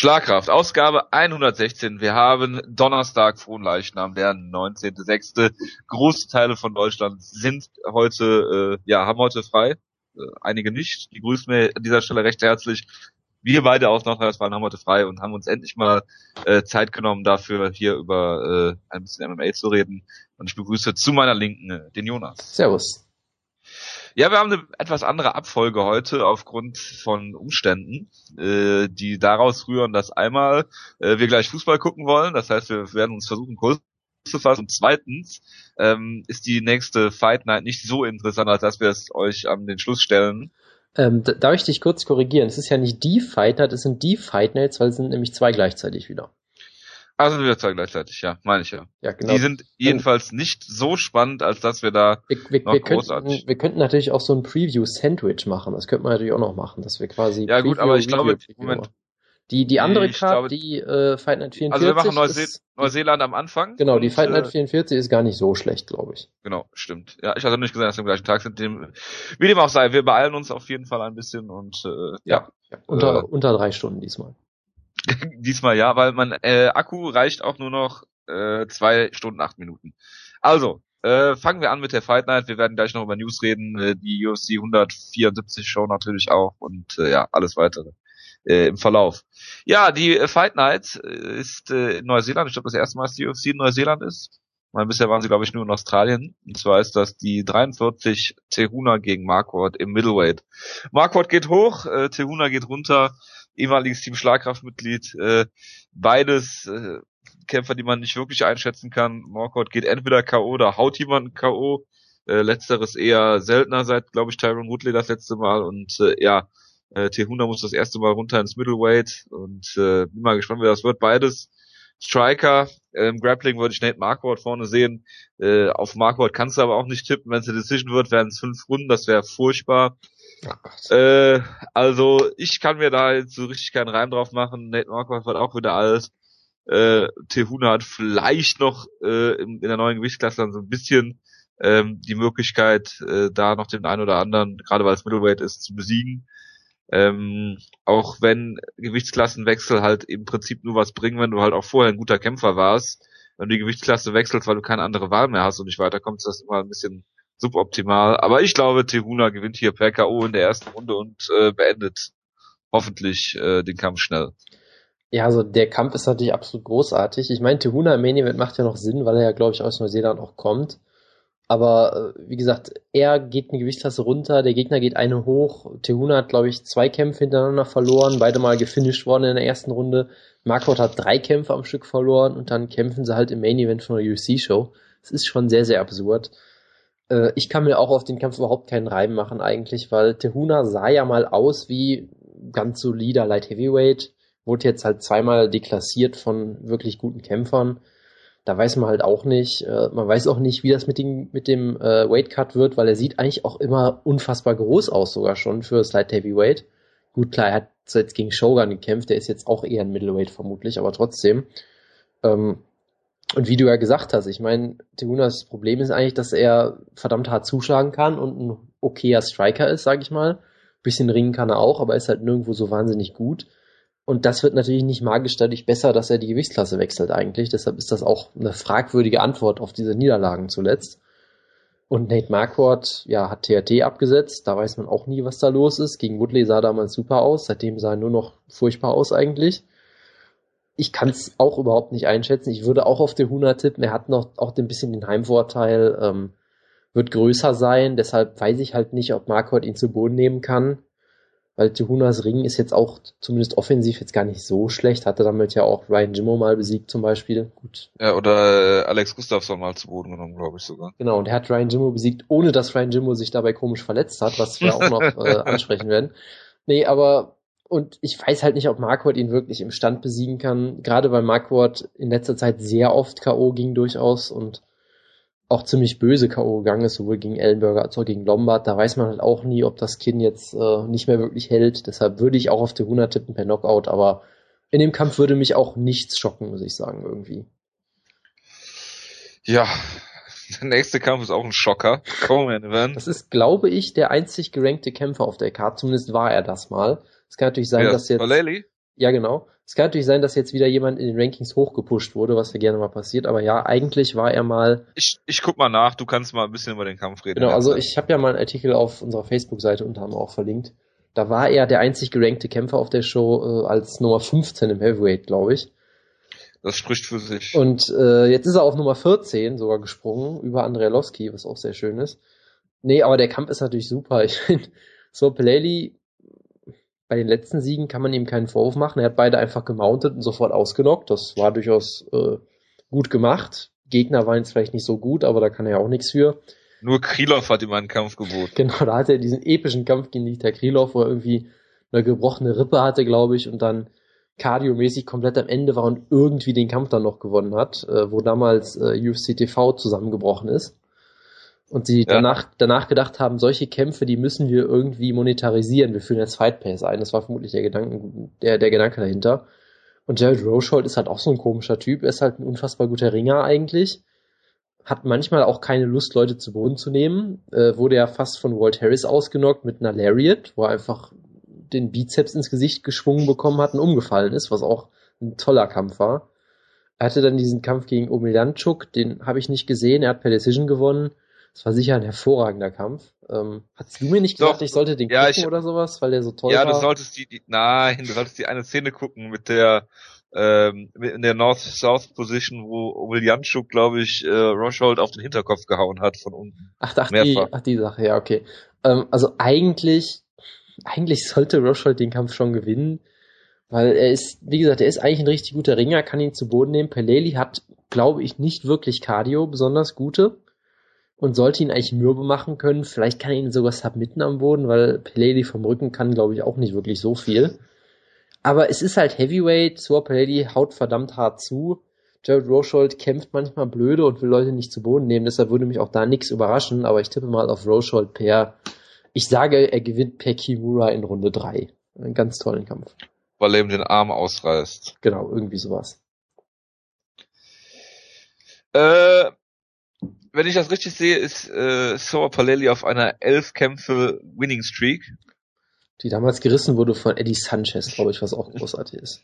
Schlagkraft, Ausgabe 116. Wir haben Donnerstag, frohen Leichnam, der 19.06. Große Teile von Deutschland sind heute, äh, ja, haben heute frei. Äh, einige nicht. Die grüßen wir an dieser Stelle recht herzlich. Wir beide aus Nordrhein-Westfalen haben heute frei und haben uns endlich mal äh, Zeit genommen dafür, hier über äh, ein bisschen MMA zu reden. Und ich begrüße zu meiner Linken den Jonas. Servus. Ja, wir haben eine etwas andere Abfolge heute aufgrund von Umständen, äh, die daraus rühren, dass einmal äh, wir gleich Fußball gucken wollen. Das heißt, wir werden uns versuchen, kurz zu fassen. Und zweitens ähm, ist die nächste Fight Night nicht so interessant, als dass wir es euch an den Schluss stellen. Ähm, darf ich dich kurz korrigieren? Es ist ja nicht die Fight Night, es sind die Fight Nights, weil es sind nämlich zwei gleichzeitig wieder. Also wir zwei gleichzeitig, ja, meine ich ja. Ja, genau. Die sind jedenfalls nicht so spannend, als dass wir da wir, wir, noch wir großartig. Könnten, wir könnten natürlich auch so ein Preview-Sandwich machen. Das könnte man natürlich auch noch machen, dass wir quasi. Ja gut, Preview, aber ich glaube, Moment, Die, die andere glaube- die äh, Fight Night 44. also wir machen Neuse ist, Neuseeland am Anfang. Genau, die Fight Night äh, 44 ist gar nicht so schlecht, glaube ich. Genau, stimmt. Ja, ich hatte nicht gesehen, dass wir am gleichen Tag sind. Dem, wie dem auch sei, wir beeilen uns auf jeden Fall ein bisschen und äh, ja, Ja, unter, Äh, unter drei Stunden diesmal. diesmal ja, weil mein äh, Akku reicht auch nur noch äh, zwei Stunden, acht Minuten. Also, äh, fangen wir an mit der Fight Night. Wir werden gleich noch über News reden, äh, die UFC 174 Show natürlich auch und äh, ja, alles weitere äh, im Verlauf. Ja, die äh, Fight Night äh, ist äh, in Neuseeland. Ich glaube, das erste Mal, dass die UFC in Neuseeland ist. Weil bisher waren sie, glaube ich, nur in Australien. Und zwar ist das die 43 Tehuna gegen Marquardt im Middleweight. Marquardt geht hoch, äh, Tehuna geht runter. Ehemaliges Team Schlagkraftmitglied. Äh, beides äh, Kämpfer, die man nicht wirklich einschätzen kann. Marquardt geht entweder K.O. oder haut jemanden K.O. Äh, letzteres eher seltener seit, glaube ich, Tyron Woodley das letzte Mal. Und äh, ja, äh, Tehuna muss das erste Mal runter ins Middleweight. Und äh, bin mal gespannt, wie das wird. Beides Striker. Im Grappling würde ich Nate Marquardt vorne sehen. Äh, auf Marquardt kannst du aber auch nicht tippen. Wenn es eine Decision wird, wären es fünf Runden. Das wäre furchtbar. Äh, also ich kann mir da jetzt so richtig keinen Reim drauf machen. Nate Marquardt wird auch wieder alt. Äh, Tehuna hat vielleicht noch äh, in, in der neuen Gewichtsklasse dann so ein bisschen ähm, die Möglichkeit, äh, da noch den einen oder anderen, gerade weil es Middleweight ist, zu besiegen. Ähm, auch wenn Gewichtsklassenwechsel halt im Prinzip nur was bringen, wenn du halt auch vorher ein guter Kämpfer warst. Wenn du die Gewichtsklasse wechselst, weil du keine andere Wahl mehr hast und nicht weiterkommst, ist das immer ein bisschen suboptimal. Aber ich glaube, Tehuna gewinnt hier per K.O. in der ersten Runde und äh, beendet hoffentlich äh, den Kampf schnell. Ja, also der Kampf ist natürlich absolut großartig. Ich meine, Tehuna im Main Event macht ja noch Sinn, weil er ja, glaube ich, aus Neuseeland auch kommt. Aber äh, wie gesagt, er geht eine Gewichtsklasse runter, der Gegner geht eine hoch. Tehuna hat, glaube ich, zwei Kämpfe hintereinander verloren, beide mal gefinisht worden in der ersten Runde. Marquardt hat drei Kämpfe am Stück verloren und dann kämpfen sie halt im Main Event von der UFC-Show. Das ist schon sehr, sehr absurd. Äh, ich kann mir auch auf den Kampf überhaupt keinen Reim machen eigentlich, weil Tehuna sah ja mal aus wie ganz solider Light Heavyweight, wurde jetzt halt zweimal deklassiert von wirklich guten Kämpfern. Da weiß man halt auch nicht. Äh, man weiß auch nicht, wie das mit dem, mit dem äh, Weight Cut wird, weil er sieht eigentlich auch immer unfassbar groß aus, sogar schon für Light Heavyweight. Gut, klar, er hat jetzt gegen Shogun gekämpft, der ist jetzt auch eher ein Middleweight vermutlich, aber trotzdem. Ähm, und wie du ja gesagt hast, ich meine, Tehunas Problem ist eigentlich, dass er verdammt hart zuschlagen kann und ein okayer Striker ist, sag ich mal. Bisschen ringen kann er auch, aber ist halt nirgendwo so wahnsinnig gut. Und das wird natürlich nicht magisch dadurch besser, dass er die Gewichtsklasse wechselt eigentlich. Deshalb ist das auch eine fragwürdige Antwort auf diese Niederlagen zuletzt. Und Nate Marquardt, ja, hat TRT abgesetzt. Da weiß man auch nie, was da los ist. Gegen Woodley sah damals super aus. Seitdem sah er nur noch furchtbar aus eigentlich. Ich kann es auch überhaupt nicht einschätzen. Ich würde auch auf Tehuna tippen. Er hat noch auch ein bisschen den Heimvorteil, ähm, wird größer sein. Deshalb weiß ich halt nicht, ob Marquardt ihn zu Boden nehmen kann. Weil Tehunas Ring ist jetzt auch zumindest offensiv jetzt gar nicht so schlecht. Hatte damit ja auch Ryan Jimmo mal besiegt zum Beispiel. Gut, Ja, oder äh, Alex Gustafsson mal zu Boden genommen, glaube ich sogar. Genau, und er hat Ryan Jimmo besiegt, ohne dass Ryan Jimmo sich dabei komisch verletzt hat, was wir auch noch äh, ansprechen werden. Nee, aber und ich weiß halt nicht, ob Marquardt ihn wirklich im Stand besiegen kann. Gerade weil Marquardt in letzter Zeit sehr oft K.O. ging durchaus und auch ziemlich böse K.O. gegangen ist, sowohl gegen Ellenberger als auch gegen Lombard. Da weiß man halt auch nie, ob das Kinn jetzt äh, nicht mehr wirklich hält. Deshalb würde ich auch auf Tehuna tippen per Knockout, aber in dem Kampf würde mich auch nichts schocken, muss ich sagen, irgendwie. Ja, der nächste Kampf ist auch ein Schocker. Co-Main Event. Das ist, glaube ich, der einzig gerankte Kämpfer auf der Karte. Zumindest war er das mal. Es kann natürlich sein, Ja, dass jetzt. O'Leary? Ja, genau. Es kann natürlich sein, dass jetzt wieder jemand in den Rankings hochgepusht wurde, was ja gerne mal passiert, aber ja, eigentlich war er mal. Ich, ich guck mal nach, du kannst mal ein bisschen über den Kampf reden. Genau, also ich habe ja mal einen Artikel auf unserer Facebook-Seite unter anderem auch verlinkt. Da war er der einzig gerankte Kämpfer auf der Show äh, als Nummer 15 im Heavyweight, glaube ich. Das spricht für sich. Und äh, jetzt ist er auf Nummer 14 sogar gesprungen, über Andrealowski, was auch sehr schön ist. Nee, aber der Kampf ist natürlich super. Ich finde, so Peleli, bei den letzten Siegen kann man ihm keinen Vorwurf machen. Er hat beide einfach gemountet und sofort ausgenockt. Das war durchaus äh, gut gemacht. Gegner waren jetzt vielleicht nicht so gut, aber da kann er ja auch nichts für. Nur Krylov hat ihm einen Kampf geboten. Genau, da hatte er diesen epischen Kampf gegen Dieter Krylov, wo er irgendwie eine gebrochene Rippe hatte, glaube ich, und dann kardiomäßig komplett am Ende war und irgendwie den Kampf dann noch gewonnen hat, äh, wo damals äh, UFC TV zusammengebrochen ist. Und sie ja. danach, danach gedacht haben, solche Kämpfe, die müssen wir irgendwie monetarisieren. Wir führen jetzt Fight Pass ein. Das war vermutlich der Gedanke, der, der Gedanke dahinter. Und Jared Rochold ist halt auch so ein komischer Typ. Er ist halt ein unfassbar guter Ringer eigentlich. Hat manchmal auch keine Lust, Leute zu Boden zu nehmen. Äh, wurde ja fast von Walt Harris ausgenockt mit einer Lariat, wo er einfach den Bizeps ins Gesicht geschwungen bekommen hat und umgefallen ist, was auch ein toller Kampf war. Er hatte dann diesen Kampf gegen Omiljanchuk, den habe ich nicht gesehen. Er hat per Decision gewonnen. Das war sicher ein hervorragender Kampf. Ähm, hast du mir nicht gesagt, Doch, ich sollte den ja, gucken ich, oder sowas, weil der so toll ja, war? Ja, du solltest die, die, nein, du solltest die eine Szene gucken mit der, ähm, in der North-South-Position, wo Wiljanschuk, glaube ich, äh, Roshold auf den Hinterkopf gehauen hat von unten. Ach, ach, die, ach die Sache, ja, okay. Ähm, also eigentlich, eigentlich sollte Roshold den Kampf schon gewinnen, weil er ist, wie gesagt, er ist eigentlich ein richtig guter Ringer, kann ihn zu Boden nehmen. Peleli hat, glaube ich, nicht wirklich Cardio, besonders gute und sollte ihn eigentlich mürbe machen können. Vielleicht kann er ihn sogar submitten am Boden, weil Peledi vom Rücken kann, glaube ich, auch nicht wirklich so viel. Aber es ist halt Heavyweight, Suar Peledi haut verdammt hart zu. Jared Rochold kämpft manchmal blöde und will Leute nicht zu Boden nehmen, deshalb würde mich auch da nichts überraschen, aber ich tippe mal auf Rochold per, ich sage, er gewinnt per Kimura in Runde 3. Einen ganz tollen Kampf. Weil er ihm den Arm ausreißt. Genau, irgendwie sowas. Äh, wenn ich das richtig sehe, ist äh, Soa Palelli auf einer elf Kämpfe Winning Streak. Die damals gerissen wurde von Eddie Sanchez, glaube ich, was auch großartig ist.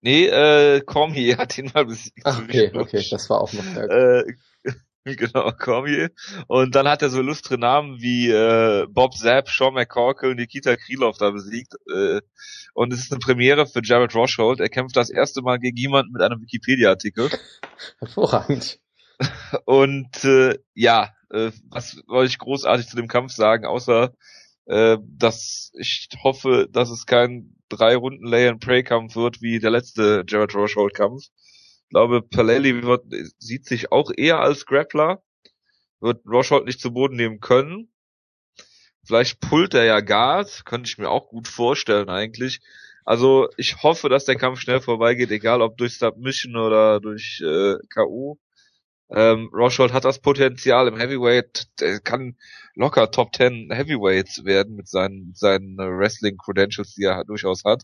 Nee, äh, Cormier hat ihn mal besiegt. Ach, okay, okay, das war auch noch äh, Genau, Cormier. Und dann hat er so illustre Namen wie äh, Bob Zapp, Sean McCorkle, Nikita Krylov da besiegt. Äh, und es ist eine Premiere für Jared Roshold. Er kämpft das erste Mal gegen jemanden mit einem Wikipedia-Artikel. Hervorragend. Und äh, ja, äh, was wollte ich großartig zu dem Kampf sagen, außer äh, dass ich hoffe, dass es kein drei Runden Lay and Pray Kampf wird wie der letzte Jared Roshold Kampf. Ich glaube, Palelli wird, sieht sich auch eher als Grappler, wird Roshold nicht zu Boden nehmen können. Vielleicht pullt er ja Guard, könnte ich mir auch gut vorstellen eigentlich. Also ich hoffe, dass der Kampf schnell vorbeigeht, egal ob durch Submission oder durch äh, K.O. Ähm, Roshold hat das Potenzial im Heavyweight, der kann locker Top 10 Heavyweights werden mit seinen, seinen Wrestling Credentials, die er durchaus hat.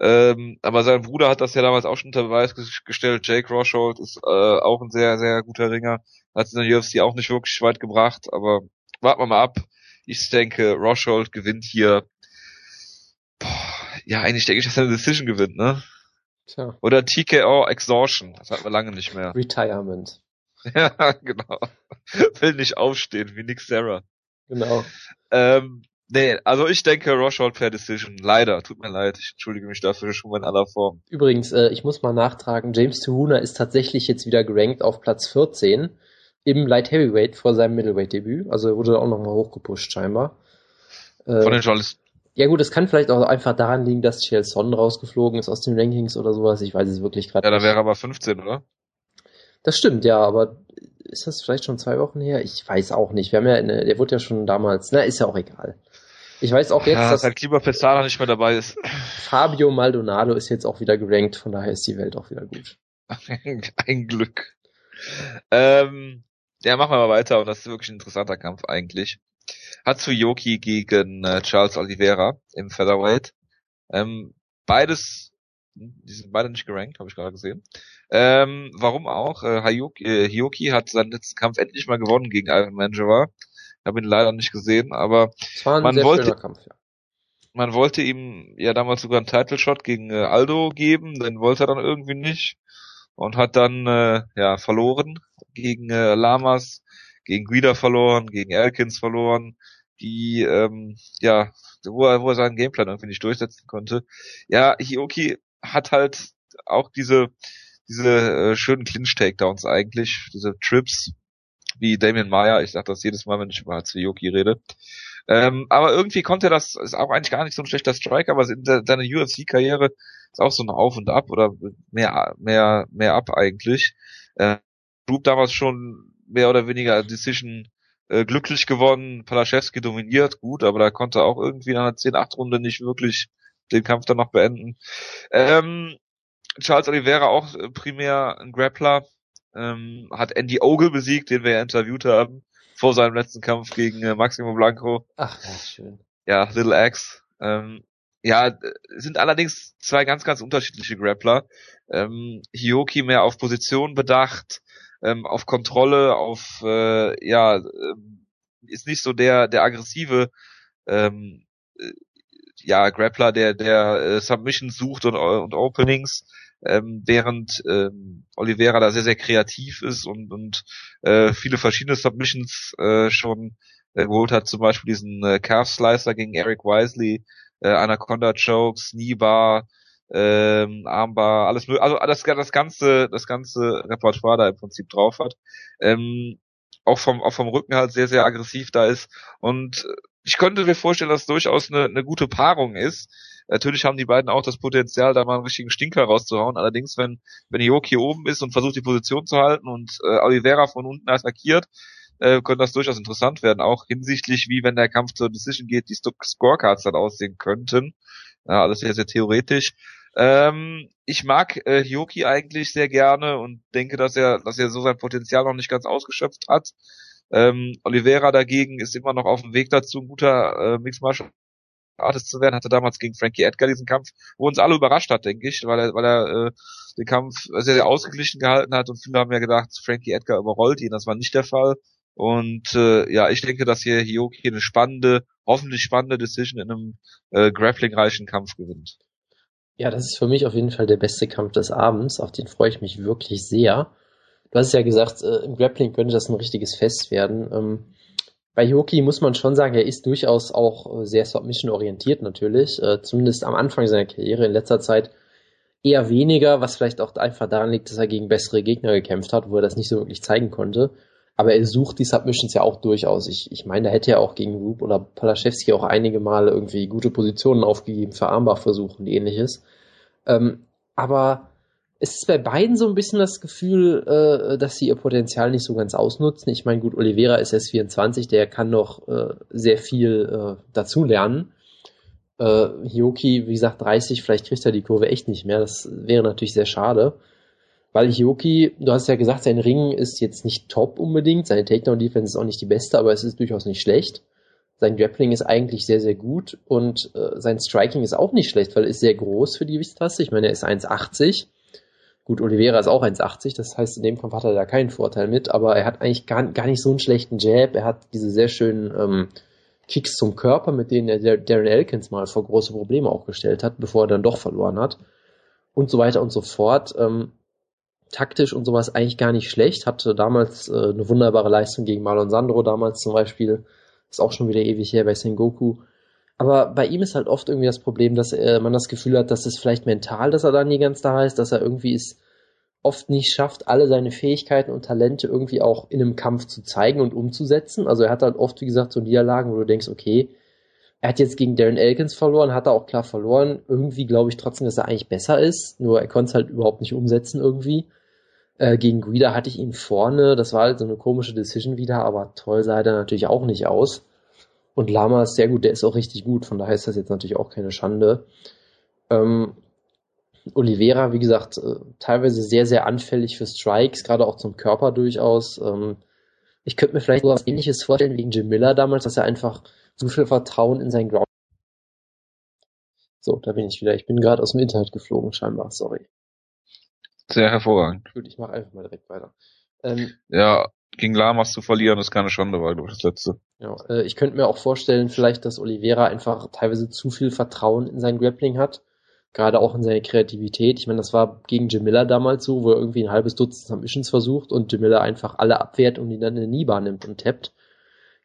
Ähm, aber sein Bruder hat das ja damals auch schon unter Beweis gestellt. Jake Roshold ist äh, auch ein sehr, sehr guter Ringer. Hat es in der UFC auch nicht wirklich weit gebracht, aber warten wir mal ab. Ich denke, Roshold gewinnt hier. Boah, ja, eigentlich denke ich, dass er eine Decision gewinnt, ne? Tja. Oder TKO Exhaustion. Das hatten wir lange nicht mehr. Retirement. Ja, genau. Will nicht aufstehen, wie Nick Sarah. Genau. Ähm, nee, also ich denke Roshold per Decision. Leider, tut mir leid. Ich entschuldige mich dafür schon mal in aller Form. Übrigens, äh, ich muss mal nachtragen, James Tuhuna ist tatsächlich jetzt wieder gerankt auf Platz 14 im Light Heavyweight vor seinem Middleweight-Debüt. Also er wurde auch nochmal hochgepusht scheinbar. Äh, Von den Journalisten. Ja gut, es kann vielleicht auch einfach daran liegen, dass Son rausgeflogen ist aus den Rankings oder sowas. Ich weiß es wirklich gerade nicht. Ja, da wäre aber 15, oder? Das stimmt, ja, aber ist das vielleicht schon zwei Wochen her? Ich weiß auch nicht. Wir haben ja, eine, der wurde ja schon damals, na, ist ja auch egal. Ich weiß auch jetzt, ja, dass halt Klima Pesada nicht mehr dabei ist. Fabio Maldonado ist jetzt auch wieder gerankt, von daher ist die Welt auch wieder gut. Ein Glück. Ähm, ja, machen wir mal weiter und das ist wirklich ein interessanter Kampf eigentlich. Hatsuyoki gegen äh, Charles Oliveira im Featherweight. Ähm, beides, die sind beide nicht gerankt, habe ich gerade gesehen. Ähm, warum auch? Äh, Hayuki, äh, Hyoki hat seinen letzten Kampf endlich mal gewonnen gegen Ivan Manjava. Habe ihn leider nicht gesehen, aber man wollte, Kampf, ja. man wollte ihm ja damals sogar einen Title Shot gegen äh, Aldo geben, den wollte er dann irgendwie nicht und hat dann äh, ja verloren gegen äh, Lamas, gegen Guida verloren, gegen Elkins verloren, die ähm, ja wo er, wo er seinen Gameplan irgendwie nicht durchsetzen konnte. Ja, Hioki hat halt auch diese diese äh, schönen Clinch-Takedowns eigentlich, diese Trips, wie Damien Meyer, ich sag das jedes Mal, wenn ich über Hatsuyoki rede. Ähm, aber irgendwie konnte das, ist auch eigentlich gar nicht so ein schlechter Striker, aber in seiner UFC-Karriere ist auch so ein Auf und Ab oder mehr, mehr, mehr ab eigentlich. Äh, Group damals schon mehr oder weniger Decision äh, glücklich gewonnen, Palaschewski dominiert, gut, aber da konnte auch irgendwie in einer 10-8-Runde nicht wirklich den Kampf dann noch beenden. Ähm, Charles Oliveira auch äh, primär ein Grappler, ähm, hat Andy Ogle besiegt, den wir ja interviewt haben, vor seinem letzten Kampf gegen äh, Maximo Blanco. Ach, ja, schön. Ja, Little X. Ähm, ja, sind allerdings zwei ganz, ganz unterschiedliche Grappler. Ähm, Hioki mehr auf Position bedacht, ähm, auf Kontrolle, auf, äh, ja, äh, ist nicht so der, der aggressive, ähm, äh, ja, Grappler, der, der äh, Submissions sucht und, und Openings, ähm, während ähm, Oliveira da sehr, sehr kreativ ist und, und äh, viele verschiedene Submissions äh, schon äh, geholt hat, zum Beispiel diesen äh, Calf Slicer gegen Eric Wisely, äh, Anaconda Chokes, Kneebar, ähm, Armbar, alles mögliche, also das, das ganze, das ganze Repertoire da im Prinzip drauf hat. Ähm, auch vom, auch vom Rücken halt sehr, sehr aggressiv da ist. Und ich könnte mir vorstellen, dass durchaus eine, eine gute Paarung ist. Natürlich haben die beiden auch das Potenzial, da mal einen richtigen Stinker rauszuhauen. Allerdings, wenn, wenn Joki oben ist und versucht, die Position zu halten und äh, Oliveira von unten attackiert, äh, könnte das durchaus interessant werden. Auch hinsichtlich, wie wenn der Kampf zur Decision geht, die Scorecards dann aussehen könnten. Ja, alles sehr, sehr theoretisch. Ähm, ich mag äh, Hyoki eigentlich sehr gerne und denke, dass er, dass er so sein Potenzial noch nicht ganz ausgeschöpft hat. Ähm, Oliveira dagegen ist immer noch auf dem Weg dazu, ein guter äh, Mixed Martial Artist zu werden. Hatte damals gegen Frankie Edgar diesen Kampf, wo uns alle überrascht hat, denke ich, weil er, weil er äh, den Kampf sehr, sehr ausgeglichen gehalten hat und viele haben ja gedacht, Frankie Edgar überrollt ihn. Das war nicht der Fall. Und äh, ja, ich denke, dass hier Hioki eine spannende, hoffentlich spannende Decision in einem äh, grappling-reichen Kampf gewinnt. Ja, das ist für mich auf jeden Fall der beste Kampf des Abends. Auf den freue ich mich wirklich sehr. Du hast ja gesagt, äh, im Grappling könnte das ein richtiges Fest werden. Ähm, bei Yoki muss man schon sagen, er ist durchaus auch äh, sehr Submission-orientiert natürlich. Äh, zumindest am Anfang seiner Karriere. In letzter Zeit eher weniger, was vielleicht auch einfach daran liegt, dass er gegen bessere Gegner gekämpft hat, wo er das nicht so wirklich zeigen konnte. Aber er sucht die Submissions ja auch durchaus. Ich, ich meine, da hätte er auch gegen Roop oder Palaschewski auch einige Male irgendwie gute Positionen aufgegeben für Armbachversuche und ähnliches. Ähm, aber es ist bei beiden so ein bisschen das Gefühl, äh, dass sie ihr Potenzial nicht so ganz ausnutzen. Ich meine, gut, Oliveira ist erst 24, der kann noch äh, sehr viel äh, dazulernen. Äh, Hioki, wie gesagt, 30, vielleicht kriegt er die Kurve echt nicht mehr. Das wäre natürlich sehr schade. Weil Hioki, du hast ja gesagt, sein Ring ist jetzt nicht top unbedingt, seine Takedown-Defense ist auch nicht die beste, aber es ist durchaus nicht schlecht. Sein Grappling ist eigentlich sehr, sehr gut und äh, sein Striking ist auch nicht schlecht, weil er ist sehr groß für die Gewichtsklasse. Ich meine, er ist 1,80. Gut, Oliveira ist auch 1,80, das heißt, in dem Kampf hat er da keinen Vorteil mit, aber er hat eigentlich gar, gar nicht so einen schlechten Jab. Er hat diese sehr schönen ähm, Kicks zum Körper, mit denen er Darren Elkins mal vor große Probleme auch gestellt hat, bevor er dann doch verloren hat. Und so weiter und so fort. Ähm, taktisch und sowas eigentlich gar nicht schlecht. Hatte damals äh, eine wunderbare Leistung gegen Marlon Sandro damals zum Beispiel. Ist auch schon wieder ewig her bei Sengoku. Aber bei ihm ist halt oft irgendwie das Problem, dass äh, man das Gefühl hat, dass es vielleicht mental, dass er da nie ganz da ist, dass er irgendwie es oft nicht schafft, alle seine Fähigkeiten und Talente irgendwie auch in einem Kampf zu zeigen und umzusetzen. Also er hat halt oft, wie gesagt, so Niederlagen, wo du denkst, okay, er hat jetzt gegen Darren Elkins verloren, hat er auch klar verloren. Irgendwie glaube ich trotzdem, dass er eigentlich besser ist, nur er konnte es halt überhaupt nicht umsetzen irgendwie. Äh, gegen Guida hatte ich ihn vorne, das war halt so eine komische Decision wieder, aber toll sah er dann natürlich auch nicht aus. Und Lama ist sehr gut, der ist auch richtig gut, von daher ist das jetzt natürlich auch keine Schande. Ähm, Oliveira, wie gesagt, äh, teilweise sehr, sehr anfällig für Strikes, gerade auch zum Körper durchaus. Ähm, ich könnte mir vielleicht so was ähnliches vorstellen wie Jim Miller damals, dass er einfach so viel Vertrauen in sein Ground. So, da bin ich wieder. Ich bin gerade aus dem Internet geflogen, scheinbar, sorry. Sehr hervorragend. Gut, ich mache einfach mal direkt weiter. Ähm, ja, gegen Lamas zu verlieren, ist keine Schande, war, glaube ich, das letzte. Ja, äh, ich könnte mir auch vorstellen, vielleicht, dass Oliveira einfach teilweise zu viel Vertrauen in sein Grappling hat. Gerade auch in seine Kreativität. Ich meine, das war gegen Jamila damals so, wo er irgendwie ein halbes Dutzend Submissions versucht und Jamila einfach alle abwehrt und ihn dann in eine Nibar nimmt und tappt.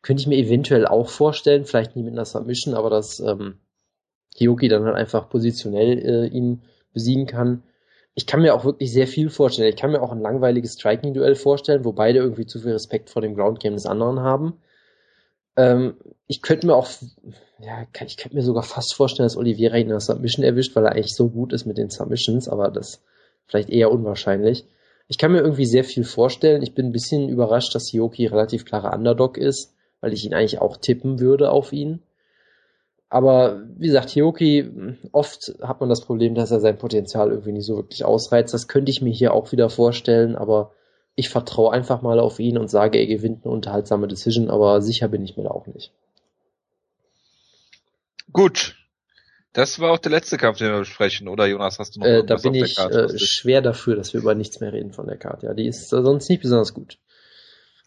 Könnte ich mir eventuell auch vorstellen, vielleicht nicht mit einer Submission, aber dass ähm, Hioki dann halt einfach positionell äh, ihn besiegen kann ich kann mir auch wirklich sehr viel vorstellen. Ich kann mir auch ein langweiliges Striking-Duell vorstellen, wo beide irgendwie zu viel Respekt vor dem Ground-Game des anderen haben. Ähm, ich könnte mir auch, ja, ich könnte mir sogar fast vorstellen, dass Oliveira ihn in der Submission erwischt, weil er eigentlich so gut ist mit den Submissions, aber das vielleicht eher unwahrscheinlich. Ich kann mir irgendwie sehr viel vorstellen. Ich bin ein bisschen überrascht, dass Hioki relativ klarer Underdog ist, weil ich ihn eigentlich auch tippen würde auf ihn. Aber wie gesagt, Hioki, oft hat man das Problem, dass er sein Potenzial irgendwie nicht so wirklich ausreizt. Das könnte ich mir hier auch wieder vorstellen, aber ich vertraue einfach mal auf ihn und sage, er gewinnt eine unterhaltsame Decision, aber sicher bin ich mir da auch nicht. Gut. Das war auch der letzte Kampf, den wir besprechen, oder Jonas, hast du noch äh, Da bin ich äh, schwer dafür, dass wir über nichts mehr reden von der Karte. Ja, die ist sonst nicht besonders gut.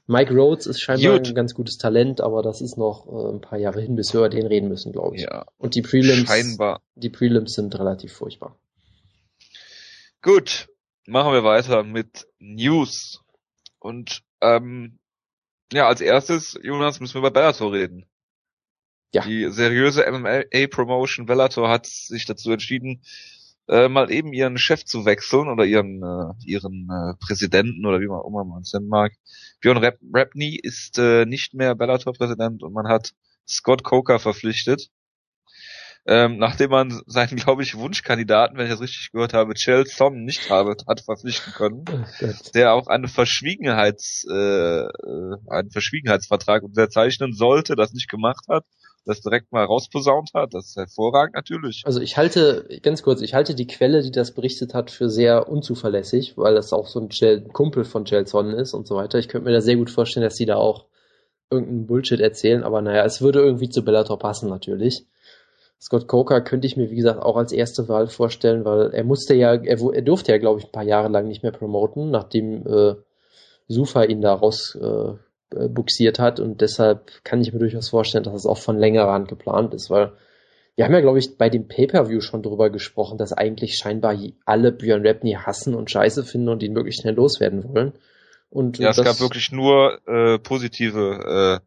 Mike Rhodes ist scheinbar Gut. ein ganz gutes Talent, aber das ist noch äh, ein paar Jahre hin, bis wir über den reden müssen, glaube ich. Ja. Und die Prelims, scheinbar. die Prelims sind relativ furchtbar. Gut, machen wir weiter mit News. Und ähm, ja, als erstes, Jonas, müssen wir über Bellator reden. Ja. Die seriöse MMA-Promotion Bellator hat sich dazu entschieden, äh, mal eben ihren Chef zu wechseln oder ihren äh, ihren äh, Präsidenten oder wie man immer man es nennen mag. Björn Rap Rapney ist äh, nicht mehr Bellator-Präsident und man hat Scott Coker verpflichtet. Ähm, nachdem man seinen, glaube ich, Wunschkandidaten, wenn ich das richtig gehört habe, Chell Son nicht habe, hat verpflichten können, oh der auch eine Verschwiegenheits, äh, äh, einen Verschwiegenheitsvertrag unterzeichnen sollte, das nicht gemacht hat das direkt mal rausposaunt hat. Das ist hervorragend natürlich. Also ich halte, ganz kurz, ich halte die Quelle, die das berichtet hat, für sehr unzuverlässig, weil das auch so ein, Gel, Kumpel von Gelson ist und so weiter. Ich könnte mir da sehr gut vorstellen, dass die da auch irgendeinen Bullshit erzählen, aber naja, es würde irgendwie zu Bellator passen natürlich. Scott Coker könnte ich mir, wie gesagt, auch als erste Wahl vorstellen, weil er musste ja, er, er durfte ja, glaube ich, ein paar Jahre lang nicht mehr promoten, nachdem äh, Sufa ihn da raus äh, äh, buxiert hat und deshalb kann ich mir durchaus vorstellen, dass es auch von längerer Hand geplant ist, weil wir haben ja, glaube ich, bei dem Pay-Per-View schon drüber gesprochen, dass eigentlich scheinbar alle Björn Rapney hassen und scheiße finden und ihn wirklich schnell loswerden wollen. Und ja, es gab wirklich nur äh, positive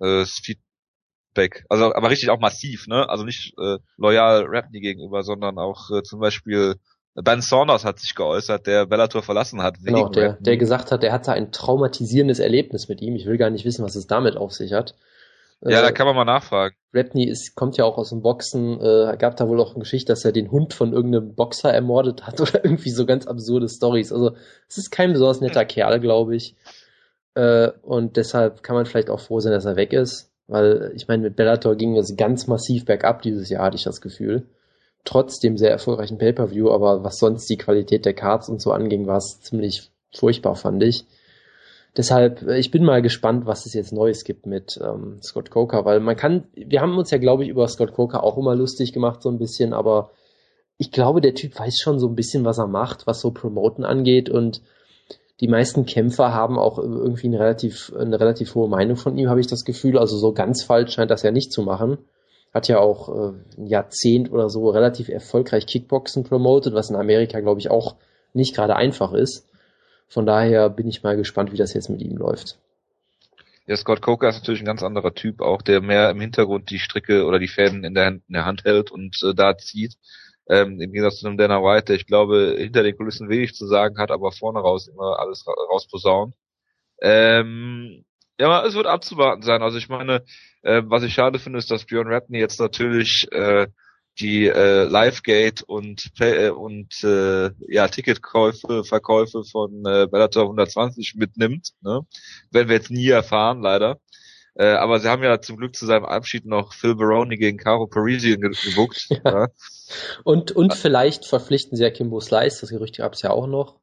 äh, äh, Feedback. Also aber richtig auch massiv, ne? Also nicht äh, loyal Rapney gegenüber, sondern auch äh, zum Beispiel Ben Saunders hat sich geäußert, der Bellator verlassen hat. Genau, der, der gesagt hat, er hatte ein traumatisierendes Erlebnis mit ihm. Ich will gar nicht wissen, was es damit auf sich hat. Ja, äh, da kann man mal nachfragen. Rapney ist, kommt ja auch aus dem Boxen, äh, gab da wohl auch eine Geschichte, dass er den Hund von irgendeinem Boxer ermordet hat oder irgendwie so ganz absurde Stories. Also es ist kein besonders netter Kerl, glaube ich. Äh, und deshalb kann man vielleicht auch froh sein, dass er weg ist. Weil ich meine, mit Bellator ging es ganz massiv bergab dieses Jahr, hatte ich das Gefühl trotzdem sehr erfolgreichen Pay-Per-View, aber was sonst die Qualität der Cards und so anging, war es ziemlich furchtbar, fand ich. Deshalb, äh, ich bin mal gespannt, was es jetzt Neues gibt mit ähm, Scott Coker, weil man kann, wir haben uns ja, glaube ich, über Scott Coker auch immer lustig gemacht, so ein bisschen, aber ich glaube, der Typ weiß schon so ein bisschen, was er macht, was so Promoten angeht und die meisten Kämpfer haben auch irgendwie eine relativ, eine relativ hohe Meinung von ihm, habe ich das Gefühl. Also so ganz falsch scheint das ja nicht zu machen hat ja auch äh, ein Jahrzehnt oder so relativ erfolgreich Kickboxen promoted, was in Amerika, glaube ich, auch nicht gerade einfach ist. Von daher bin ich mal gespannt, wie das jetzt mit ihm läuft. Ja, Scott Coker ist natürlich ein ganz anderer Typ, auch der mehr im Hintergrund die Stricke oder die Fäden in der Hand, in der Hand hält und äh, da zieht. Ähm, Im Gegensatz zu einem Dana White, der ich glaube, hinter den Kulissen wenig zu sagen hat, aber vorne raus immer alles ra rausposaunt. Ähm, ja, es wird abzuwarten sein. Also ich meine, äh, was ich schade finde, ist, dass Björn Rapney jetzt natürlich äh, die äh, Livegate und äh, und äh, ja Ticketkäufe, Verkäufe von äh, Bellator 120 mitnimmt. Ne? Werden wir jetzt nie erfahren, leider. Äh, aber sie haben ja zum Glück zu seinem Abschied noch Phil Baroni gegen Caro Parisian gebuckt. ja. ja. Und und vielleicht verpflichten sie ja Kimbo Slice, das Gerücht gab es ja auch noch.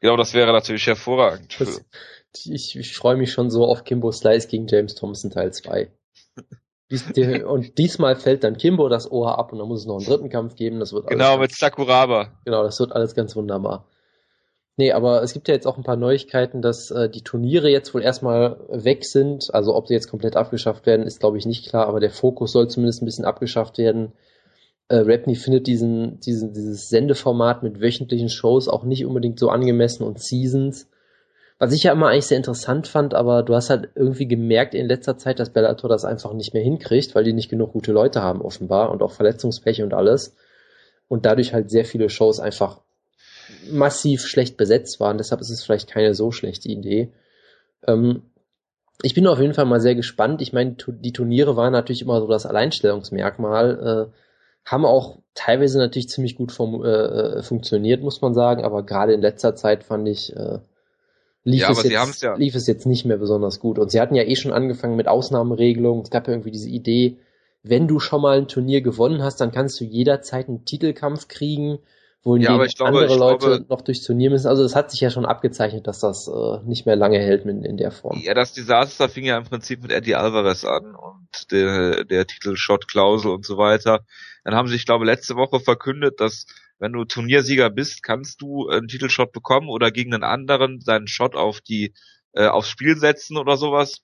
Genau, das wäre natürlich hervorragend. Das, ich, ich freue mich schon so auf Kimbo Slice gegen James Thompson Teil 2. und diesmal fällt dann Kimbo das Ohr ab und dann muss es noch einen dritten Kampf geben. Das wird genau, mit Sakuraba. Genau, das wird alles ganz wunderbar. Nee, aber es gibt ja jetzt auch ein paar Neuigkeiten, dass äh, die Turniere jetzt wohl erstmal weg sind. Also ob sie jetzt komplett abgeschafft werden, ist glaube ich nicht klar, aber der Fokus soll zumindest ein bisschen abgeschafft werden. Äh, Rapney findet diesen, diesen, dieses Sendeformat mit wöchentlichen Shows auch nicht unbedingt so angemessen und Seasons. Was ich ja immer eigentlich sehr interessant fand, aber du hast halt irgendwie gemerkt in letzter Zeit, dass Bellator das einfach nicht mehr hinkriegt, weil die nicht genug gute Leute haben offenbar und auch Verletzungspech und alles. Und dadurch halt sehr viele Shows einfach massiv schlecht besetzt waren. Deshalb ist es vielleicht keine so schlechte Idee. Ähm, ich bin auf jeden Fall mal sehr gespannt. Ich meine, die Turniere waren natürlich immer so das Alleinstellungsmerkmal, äh, haben auch teilweise natürlich ziemlich gut vom, äh, äh funktioniert, muss man sagen, aber gerade in letzter Zeit fand ich, äh, lief, ja, es jetzt, ja. lief es jetzt nicht mehr besonders gut. Und sie hatten ja eh schon angefangen mit Ausnahmeregelungen. Es gab ja irgendwie diese Idee, wenn du schon mal ein Turnier gewonnen hast, dann kannst du jederzeit einen Titelkampf kriegen wohingegen ja, glaube, andere Leute glaube, noch durchs Turnier müssen. Also es hat sich ja schon abgezeichnet, dass das äh, nicht mehr lange hält in, in der Form. Ja, das Desaster fing ja im Prinzip mit Eddie Alvarez an und der, der Titel-Shot-Klausel und so weiter. Dann haben sie, ich glaube, letzte Woche verkündet, dass wenn du Turniersieger bist, kannst du einen Titelshot bekommen oder gegen einen anderen seinen Shot auf die äh, aufs Spiel setzen oder sowas.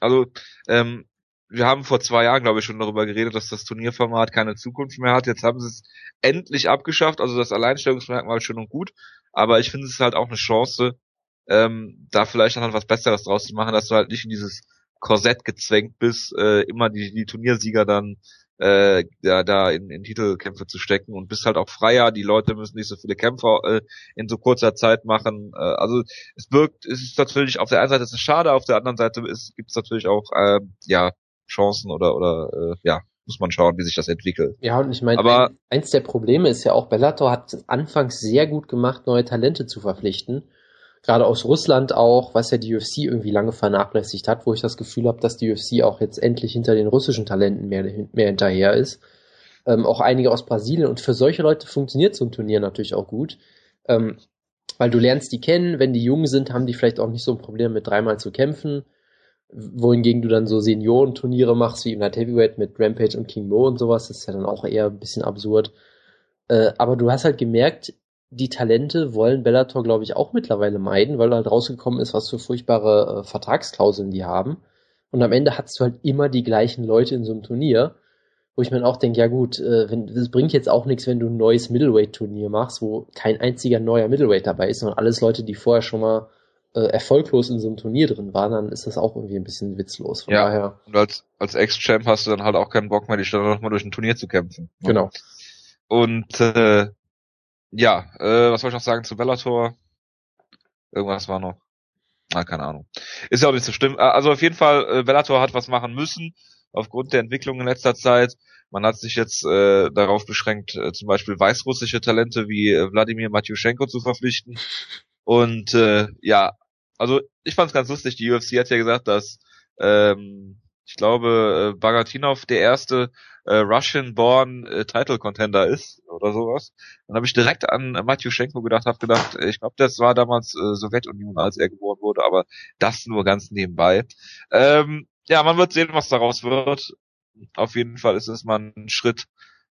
Also ähm, wir haben vor zwei Jahren, glaube ich, schon darüber geredet, dass das Turnierformat keine Zukunft mehr hat. Jetzt haben sie es endlich abgeschafft. Also das Alleinstellungsmerkmal schön und gut. Aber ich finde es halt auch eine Chance, ähm, da vielleicht halt was Besseres draus zu machen, dass du halt nicht in dieses Korsett gezwängt bist, äh, immer die, die Turniersieger dann äh, ja, da in, in Titelkämpfe zu stecken und bist halt auch freier. Die Leute müssen nicht so viele Kämpfe äh, in so kurzer Zeit machen. Äh, also es birgt, es ist natürlich auf der einen Seite ist es schade, auf der anderen Seite gibt es natürlich auch äh, ja Chancen oder oder äh, ja muss man schauen, wie sich das entwickelt. Ja, und ich meine, Aber, ein, eins der Probleme ist ja auch, Bellator hat anfangs sehr gut gemacht, neue Talente zu verpflichten. Gerade aus Russland auch, was ja die UFC irgendwie lange vernachlässigt hat, wo ich das Gefühl habe, dass die UFC auch jetzt endlich hinter den russischen Talenten mehr, mehr hinterher ist. Ähm, auch einige aus Brasilien. Und für solche Leute funktioniert so ein Turnier natürlich auch gut. Ähm, weil du lernst die kennen, wenn die jung sind, haben die vielleicht auch nicht so ein Problem mit dreimal zu kämpfen wohingegen du dann so Seniorenturniere machst, wie im Night Heavyweight mit Rampage und King Mo und sowas, das ist ja dann auch eher ein bisschen absurd. Äh, aber du hast halt gemerkt, die Talente wollen Bellator, glaube ich, auch mittlerweile meiden, weil halt rausgekommen ist, was für furchtbare äh, Vertragsklauseln die haben. Und am Ende hast du halt immer die gleichen Leute in so einem Turnier, wo ich mir auch denke, ja gut, äh, wenn, das bringt jetzt auch nichts, wenn du ein neues Middleweight-Turnier machst, wo kein einziger neuer Middleweight dabei ist, sondern alles Leute, die vorher schon mal äh, erfolglos in so einem Turnier drin war, dann ist das auch irgendwie ein bisschen witzlos. Von ja, daher. und als, als Ex-Champ hast du dann halt auch keinen Bock mehr, die Stadt nochmal durch ein Turnier zu kämpfen. Ne? Genau. Und äh, ja, äh, was soll ich noch sagen zu Bellator? Irgendwas war noch. Na, keine Ahnung. Ist ja auch nicht so schlimm. Also auf jeden Fall, äh, Bellator hat was machen müssen, aufgrund der Entwicklung in letzter Zeit. Man hat sich jetzt äh, darauf beschränkt, äh, zum Beispiel weißrussische Talente wie äh, Wladimir Matjuschenko zu verpflichten. Und äh, ja, also ich fand es ganz lustig, die UFC hat ja gesagt, dass ähm, ich glaube, äh, Bagatinov der erste äh, Russian-born äh, Title-Contender ist oder sowas. Dann habe ich direkt an äh, Matjuschenko gedacht, habe gedacht, äh, ich glaube, das war damals äh, Sowjetunion, als er geboren wurde, aber das nur ganz nebenbei. Ähm, ja, man wird sehen, was daraus wird. Auf jeden Fall ist es mal ein Schritt,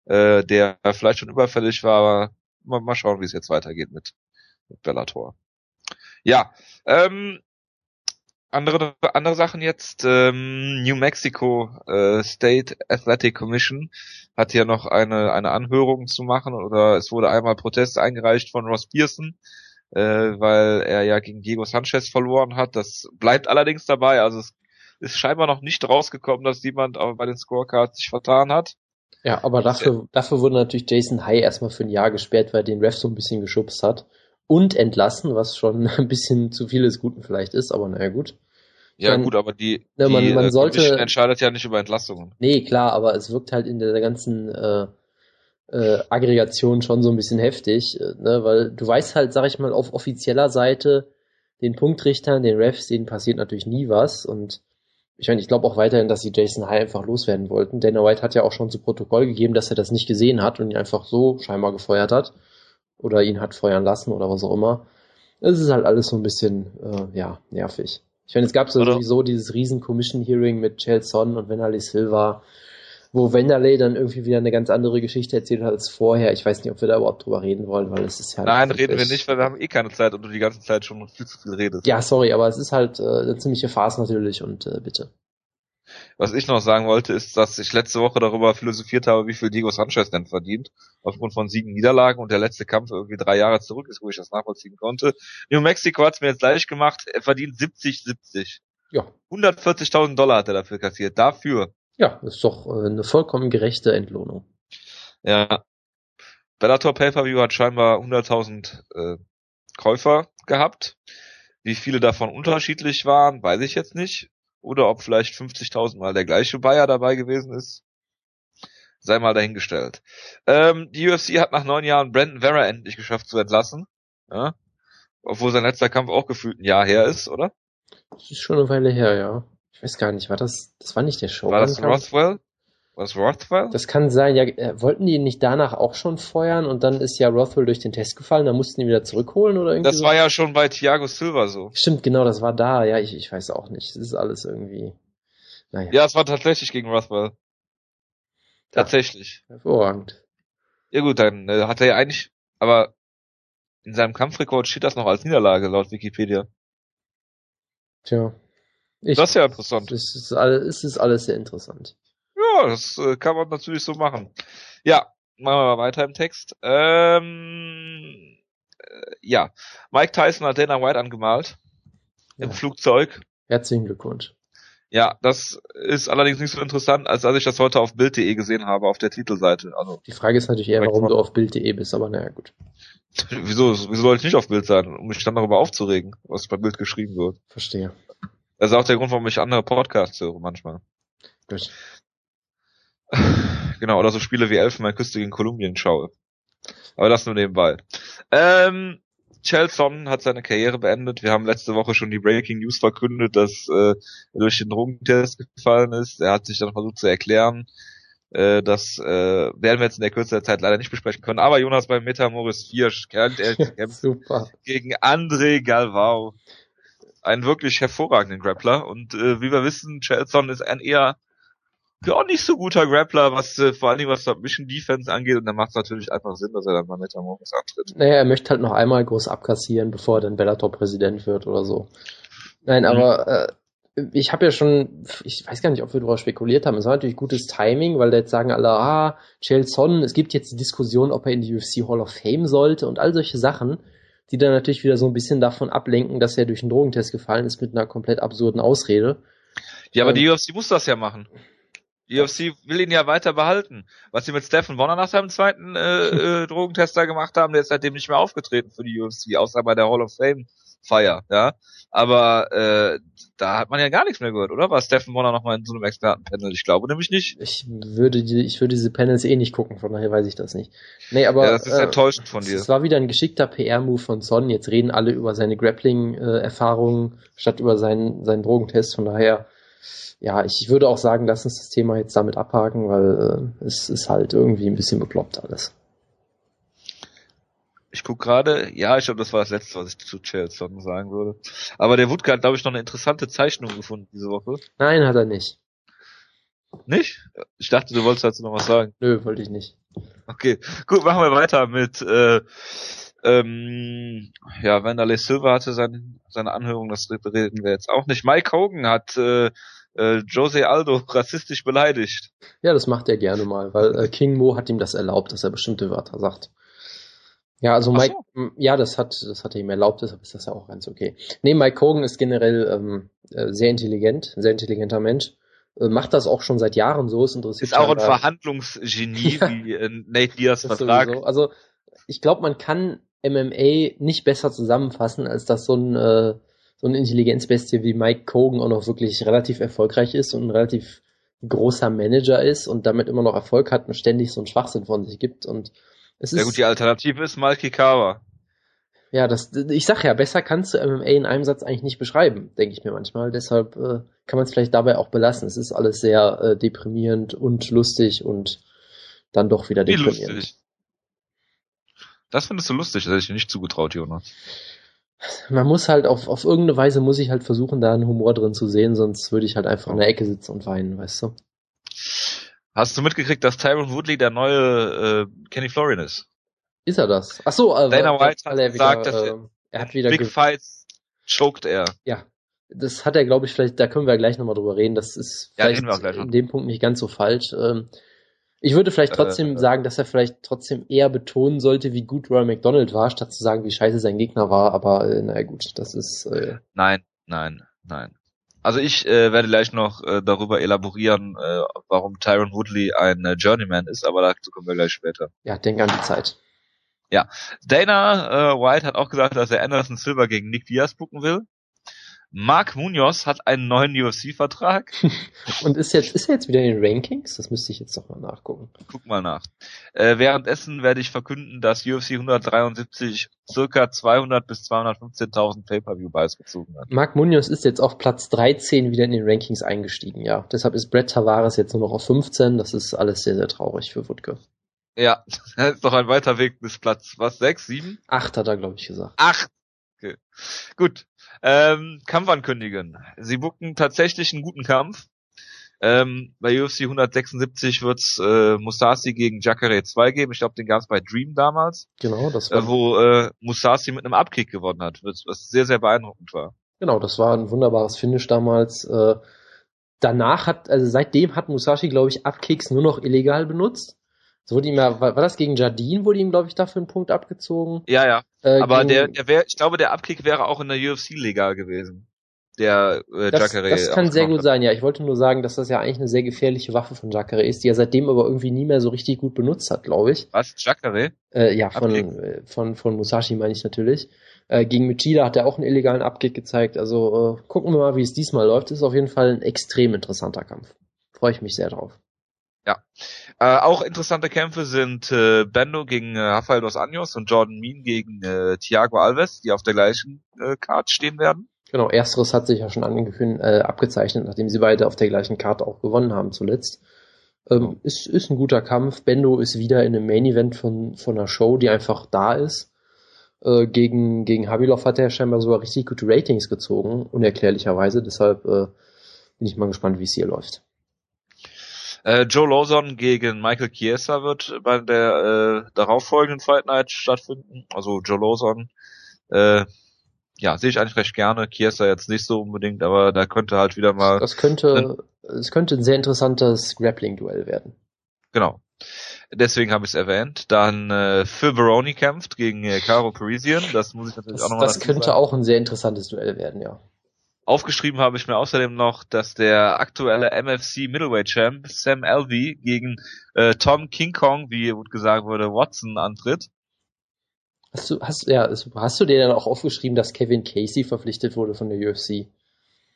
äh, der vielleicht schon überfällig war, aber mal, mal schauen, wie es jetzt weitergeht mit, mit Bellator. Ja, ähm, andere andere Sachen jetzt. Ähm, New Mexico äh, State Athletic Commission hat hier noch eine eine Anhörung zu machen oder es wurde einmal Protest eingereicht von Ross Pearson, äh, weil er ja gegen Diego Sanchez verloren hat. Das bleibt allerdings dabei. Also es ist scheinbar noch nicht rausgekommen, dass jemand bei den Scorecards sich vertan hat. Ja, aber dafür, dafür wurde natürlich Jason High erstmal für ein Jahr gesperrt, weil den Ref so ein bisschen geschubst hat und entlassen, was schon ein bisschen zu viel des Guten vielleicht ist, aber naja gut. Ja Dann, gut, aber die, ne, man, die man äh, sollte, entscheidet ja nicht über Entlassungen. Nee, klar, aber es wirkt halt in der ganzen äh, äh, Aggregation schon so ein bisschen heftig, äh, ne, weil du weißt halt, sag ich mal, auf offizieller Seite den Punktrichtern, den Refs, denen passiert natürlich nie was und ich meine, ich glaube auch weiterhin, dass sie Jason High einfach loswerden wollten. Dana White hat ja auch schon zu Protokoll gegeben, dass er das nicht gesehen hat und ihn einfach so scheinbar gefeuert hat oder ihn hat feuern lassen oder was auch immer. Es ist halt alles so ein bisschen, äh, ja, nervig. Ich meine, es gab so sowieso dieses riesen Commission Hearing mit Son und Venali Silva. wo Wenderley dann irgendwie wieder eine ganz andere Geschichte erzählt hat als vorher. Ich weiß nicht, ob wir da überhaupt drüber reden wollen, weil es ist ja. Nein, reden wir nicht, weil wir haben eh keine Zeit und du die ganze Zeit schon viel zu viel redest. Ja, sorry, aber es ist halt äh, eine ziemliche Farce natürlich und äh, bitte. Was ich noch sagen wollte, ist, dass ich letzte Woche darüber philosophiert habe, wie viel Diego Sanchez denn verdient, aufgrund von sieben Niederlagen und der letzte Kampf irgendwie drei Jahre zurück ist, wo ich das nachvollziehen konnte. New Mexico hat es mir jetzt leicht gemacht, er verdient 70, 70. Ja. 140.000 Dollar hat er dafür kassiert. Dafür. Ja, ist doch äh, eine vollkommen gerechte Entlohnung. Ja. Bellator Pay-Per-View hat scheinbar 100.000 äh, Käufer gehabt. Wie viele davon unterschiedlich waren, weiß ich jetzt nicht. Oder ob vielleicht 50.000 Mal der gleiche Bayer dabei gewesen ist. Sei mal dahingestellt. Ähm, die UFC hat nach neun Jahren Brandon Vera endlich geschafft zu entlassen. Ja? Obwohl sein letzter Kampf auch gefühlt ein Jahr her ist, oder? Das ist schon eine Weile her, ja. Ich weiß gar nicht, war das, das war nicht der Show. War das Rothwell? Was Rothwell? Das kann sein, ja. Äh, wollten die ihn nicht danach auch schon feuern und dann ist ja Rothwell durch den Test gefallen, da mussten die wieder zurückholen oder irgendwie? Das so? war ja schon bei Thiago Silva so. Stimmt, genau, das war da. Ja, ich, ich weiß auch nicht. Das ist alles irgendwie. Naja. Ja, es war tatsächlich gegen Rothwell. Tatsächlich. Ja, hervorragend. Ja gut, dann äh, hat er ja eigentlich, aber in seinem Kampfrekord steht das noch als Niederlage laut Wikipedia. Tja. Ich, das ist ja interessant. Es ist, alles, es ist alles sehr interessant. Ja, das äh, kann man natürlich so machen. Ja, machen wir mal weiter im Text. Ähm, äh, ja, Mike Tyson hat Dana White angemalt. Ja. Im Flugzeug. Herzlichen Glückwunsch. Ja, das ist allerdings nicht so interessant, als als ich das heute auf Bild.de gesehen habe, auf der Titelseite. Also, Die Frage ist natürlich eher, warum du auf Bild.de bist, aber naja, gut. wieso, wieso soll ich nicht auf Bild sein, um mich dann darüber aufzuregen, was bei Bild geschrieben wird? Verstehe. Das ist auch der Grund, warum ich andere Podcasts höre manchmal. Gut. Genau, oder so Spiele wie Elfenbeinküste gegen Kolumbien schaue. Aber das nur nebenbei. Ähm, Chelson hat seine Karriere beendet. Wir haben letzte Woche schon die Breaking News verkündet, dass äh, er durch den Drogentest gefallen ist. Er hat sich dann versucht zu erklären. Äh, das äh, werden wir jetzt in der Kürze der Zeit leider nicht besprechen können. Aber Jonas beim Metamoris 4 kämpft, er Super. gegen André Galvao. Einen wirklich hervorragenden Grappler. Und äh, wie wir wissen, Chelson ist ein eher auch nicht so guter Grappler, was äh, vor allen Dingen was Submission Defense angeht. Und dann macht es natürlich einfach Sinn, dass er dann mal Metamorphos antritt. Naja, er möchte halt noch einmal groß abkassieren, bevor er dann Bellator Präsident wird oder so. Nein, aber äh, ich habe ja schon, ich weiß gar nicht, ob wir darüber spekuliert haben. Es war natürlich gutes Timing, weil da jetzt sagen alle, ah, Chael Son, es gibt jetzt die Diskussion, ob er in die UFC Hall of Fame sollte und all solche Sachen, die dann natürlich wieder so ein bisschen davon ablenken, dass er durch einen Drogentest gefallen ist mit einer komplett absurden Ausrede. Ja, aber die UFC muss das ja machen. Die UFC will ihn ja weiter behalten. Was sie mit Stephen Warner nach seinem zweiten äh, äh, Drogentester gemacht haben, der ist seitdem nicht mehr aufgetreten für die UFC, außer bei der Hall of Fame Feier, ja. Aber äh, da hat man ja gar nichts mehr gehört, oder? War Stephen Warner nochmal in so einem Expertenpanel? Ich glaube nämlich nicht. Ich würde die, ich würde diese Panels eh nicht gucken, von daher weiß ich das nicht. Nee, aber ja, das ist äh, enttäuschend von dir. Es war wieder ein geschickter PR-Move von Son. Jetzt reden alle über seine Grappling-Erfahrungen statt über seinen seinen Drogentest. Von daher ja, ich würde auch sagen, lass uns das Thema jetzt damit abhaken, weil äh, es ist halt irgendwie ein bisschen bekloppt alles. Ich guck gerade, ja, ich glaube, das war das letzte, was ich zu Chelsea sagen würde. Aber der Wutke hat, glaube ich, noch eine interessante Zeichnung gefunden diese Woche. Nein, hat er nicht. Nicht? Ich dachte, du wolltest dazu noch was sagen. Nö, wollte ich nicht. Okay, gut, machen wir weiter mit äh, ähm, ja, Wanderlei Silva hatte sein, seine Anhörung, das reden wir jetzt auch nicht. Mike Hogan hat äh, äh, Jose Aldo rassistisch beleidigt. Ja, das macht er gerne mal, weil äh, King Mo hat ihm das erlaubt, dass er bestimmte Wörter sagt. Ja, also Mike, so. ja, das hat, das hat er ihm erlaubt, deshalb ist das ja auch ganz okay. Nee, Mike Hogan ist generell ähm, äh, sehr intelligent, sehr intelligenter Mensch. Äh, macht das auch schon seit Jahren so, ist interessiert. Ist auch ein Verhandlungsgenie, ja. wie äh, Nate Diaz Vertrag. Sowieso. Also, ich glaube, man kann MMA nicht besser zusammenfassen, als dass so ein äh, so eine Intelligenzbestie wie Mike Cogan auch noch wirklich relativ erfolgreich ist und ein relativ großer Manager ist und damit immer noch Erfolg hat und ständig so einen Schwachsinn von sich gibt und es ist. Ja gut, die Alternative ist Malki Kawa. Ja, das, ich sag ja, besser kannst du MMA in einem Satz eigentlich nicht beschreiben, denke ich mir manchmal. Deshalb äh, kann man es vielleicht dabei auch belassen. Es ist alles sehr äh, deprimierend und lustig und dann doch wieder Wie deprimierend. Lustig. Das findest du lustig, das hätte ich dir nicht zugetraut, Jonas man muss halt auf, auf irgendeine Weise muss ich halt versuchen, da einen Humor drin zu sehen, sonst würde ich halt einfach in der Ecke sitzen und weinen, weißt du? Hast du mitgekriegt, dass Tyron Woodley der neue äh, Kenny Florian ist? Ist er das? Ach so, also, Dana White hat gesagt, wieder, dass äh, er hat wieder Big Fights choked er. Ja, das hat er, glaube ich, vielleicht, da können wir gleich nochmal drüber reden. Das ist ja, vielleicht in dem Punkt nicht ganz so falsch. Ähm, ich würde vielleicht trotzdem äh, sagen, dass er vielleicht trotzdem eher betonen sollte, wie gut Roy McDonald war, statt zu sagen, wie scheiße sein Gegner war. Aber äh, naja gut, das ist. Äh, nein, nein, nein. Also ich äh, werde gleich noch äh, darüber elaborieren, äh, warum Tyron Woodley ein äh, Journeyman ist, aber dazu kommen wir gleich später. Ja, denk an die Zeit. Ja, Dana äh, White hat auch gesagt, dass er Anderson Silver gegen Nick Diaz bucken will. Mark Munoz hat einen neuen UFC-Vertrag. Und ist jetzt, ist er jetzt wieder in den Rankings? Das müsste ich jetzt doch mal nachgucken. Guck mal nach. Äh, währenddessen werde ich verkünden, dass UFC 173 circa 200 bis 215.000 Pay-Per-View-Buys gezogen hat. Mark Munoz ist jetzt auf Platz 13 wieder in den Rankings eingestiegen, ja. Deshalb ist Brett Tavares jetzt nur noch auf 15. Das ist alles sehr, sehr traurig für Wutke. Ja, das ist doch ein weiter Weg bis Platz, was, sechs, sieben? Acht hat er, glaube ich, gesagt. Acht! Okay. Gut. Ähm, Kampf ankündigen. Sie bucken tatsächlich einen guten Kampf. Ähm, bei UFC 176 wird's äh, Musasi gegen Jacare 2 geben. Ich glaube, den gab's bei Dream damals. Genau, das war. Äh, wo äh, Musasi mit einem Abkick gewonnen hat, was sehr, sehr beeindruckend war. Genau, das war ein wunderbares Finish damals. Äh, danach hat, also seitdem hat Musashi, glaube ich, Abkicks nur noch illegal benutzt. So wurde ihm ja, war, war das gegen Jardine, wurde ihm, glaube ich, dafür ein Punkt abgezogen? Ja, ja. Äh, Aber der, der wäre, ich glaube, der Abkick wäre auch in der UFC legal gewesen. Der äh, das, Jacare Das kann sehr gut hat. sein, ja. Ich wollte nur sagen, dass das ja eigentlich eine sehr gefährliche Waffe von Jacare ist, die er seitdem aber irgendwie nie mehr so richtig gut benutzt hat, glaube ich. Was? Jacare? Äh, ja, von, äh, von, von Musashi meine ich natürlich. Äh, gegen Michida hat er auch einen illegalen Abkick gezeigt. Also äh, gucken wir mal, wie es diesmal läuft. Ist auf jeden Fall ein extrem interessanter Kampf. Freue ich mich sehr drauf. Ja. Äh, auch interessante Kämpfe sind äh, Bendo gegen äh, Rafael dos Anjos und Jordan Mean gegen äh, Thiago Alves, die auf der gleichen äh, Card stehen werden. Genau, ersteres hat sich ja schon äh, abgezeichnet, nachdem sie beide auf der gleichen Karte auch gewonnen haben zuletzt. Ähm, ist, ist ein guter Kampf. Bendo ist wieder in einem Main Event von, von einer Show, die einfach da ist. Äh, gegen, gegen Habilov hat er scheinbar sogar richtig gute Ratings gezogen, unerklärlicherweise. Deshalb äh, bin ich mal gespannt, wie es hier läuft. Äh, Joe Lawson gegen Michael Chiesa wird bei der äh, darauffolgenden Fight Night stattfinden. Also Joe Lawson, äh, ja, sehe ich eigentlich recht gerne. Chiesa jetzt nicht so unbedingt, aber da könnte halt wieder mal. Das könnte, es könnte ein sehr interessantes Grappling-Duell werden. Genau. Deswegen habe ich es erwähnt. Dann äh, Phil Baroni kämpft gegen äh, Caro Parisian. Das muss ich natürlich das, auch nochmal Das könnte sagen. auch ein sehr interessantes Duell werden, ja. Aufgeschrieben habe ich mir außerdem noch, dass der aktuelle MFC Middleweight Champ Sam Alvey gegen äh, Tom King Kong, wie gesagt wurde, Watson antritt. Hast du, hast, ja, hast du dir dann auch aufgeschrieben, dass Kevin Casey verpflichtet wurde von der UFC?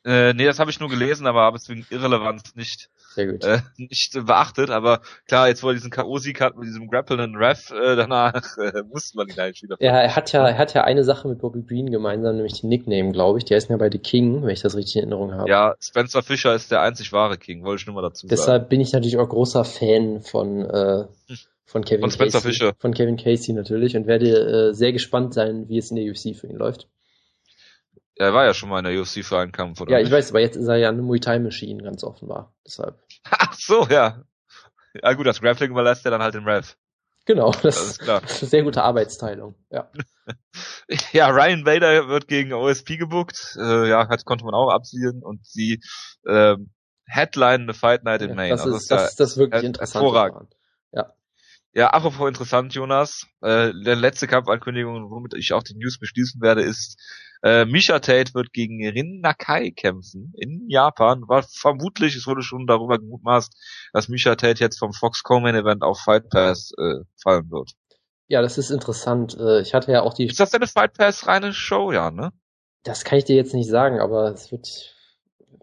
Äh, nee, das habe ich nur gelesen, aber habe es wegen Irrelevanz nicht, äh, nicht beachtet. Aber klar, jetzt wo er diesen K.O.-Sieg hat mit diesem grappelnden Ref, äh, danach äh, musste man ihn eigentlich wieder. Ja, er hat ja, er hat ja eine Sache mit Bobby Green gemeinsam, nämlich den Nickname, glaube ich. Der ist ja bei The King, wenn ich das richtig in Erinnerung habe. Ja, Spencer Fischer ist der einzig wahre King, wollte ich nur mal dazu Deshalb sagen. Deshalb bin ich natürlich auch großer Fan von äh, von Kevin von Spencer Casey, Fischer. Von Kevin Casey natürlich und werde äh, sehr gespannt sein, wie es in der UFC für ihn läuft. Er war ja schon mal in der UFC für einen Kampf, oder? Ja, nicht? ich weiß, aber jetzt ist er ja eine Muay Thai Machine, ganz offenbar. Deshalb. Ach so, ja. Ja gut, das Grappling überlässt er dann halt den Rev. Genau, das, das ist klar. sehr gute Arbeitsteilung, ja. ja, Ryan Bader wird gegen OSP gebuckt. Äh, ja, hat, konnte man auch absehen und sie ähm, Headline eine Fight Night in ja, Maine. Das, also ist, das, ist das wirklich interessant. Hervorragend. Ja. Ja, apropos interessant, Jonas. Äh, der letzte Kampfankündigung, womit ich auch die News beschließen werde, ist, äh, Misha Tate wird gegen Rin Nakai kämpfen in Japan. War vermutlich, es wurde schon darüber gemutmaßt, dass Misha Tate jetzt vom Fox Coleman Event auf Fight Pass äh, fallen wird. Ja, das ist interessant. Äh, ich hatte ja auch die. Ist das eine Fight Pass reine Show, ja, ne? Das kann ich dir jetzt nicht sagen, aber es wird,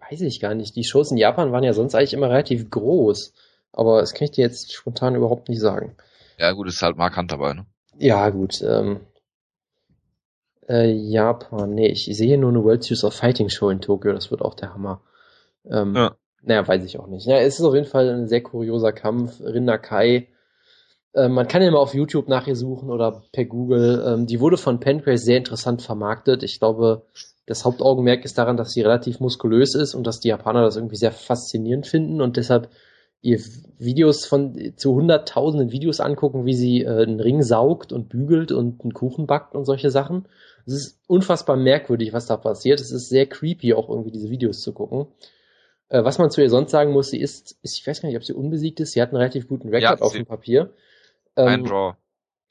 weiß ich gar nicht. Die Shows in Japan waren ja sonst eigentlich immer relativ groß. Aber das kann ich dir jetzt spontan überhaupt nicht sagen. Ja, gut, ist halt markant dabei, ne? Ja, gut. Ähm, äh, Japan, nee, ich sehe nur eine World Series of Fighting Show in Tokio, das wird auch der Hammer. Ähm, ja. Naja, weiß ich auch nicht. Ja, es ist auf jeden Fall ein sehr kurioser Kampf. Rinda Kai, äh, man kann ja mal auf YouTube nach ihr suchen oder per Google. Ähm, die wurde von Pancrase sehr interessant vermarktet. Ich glaube, das Hauptaugenmerk ist daran, dass sie relativ muskulös ist und dass die Japaner das irgendwie sehr faszinierend finden und deshalb ihr Videos von zu hunderttausenden Videos angucken, wie sie äh, einen Ring saugt und bügelt und einen Kuchen backt und solche Sachen. Es ist unfassbar merkwürdig, was da passiert. Es ist sehr creepy, auch irgendwie diese Videos zu gucken. Äh, was man zu ihr sonst sagen muss, sie ist, ist, ich weiß gar nicht, ob sie unbesiegt ist. Sie hat einen relativ guten Rekord ja, auf dem Papier. Ähm, ein Draw.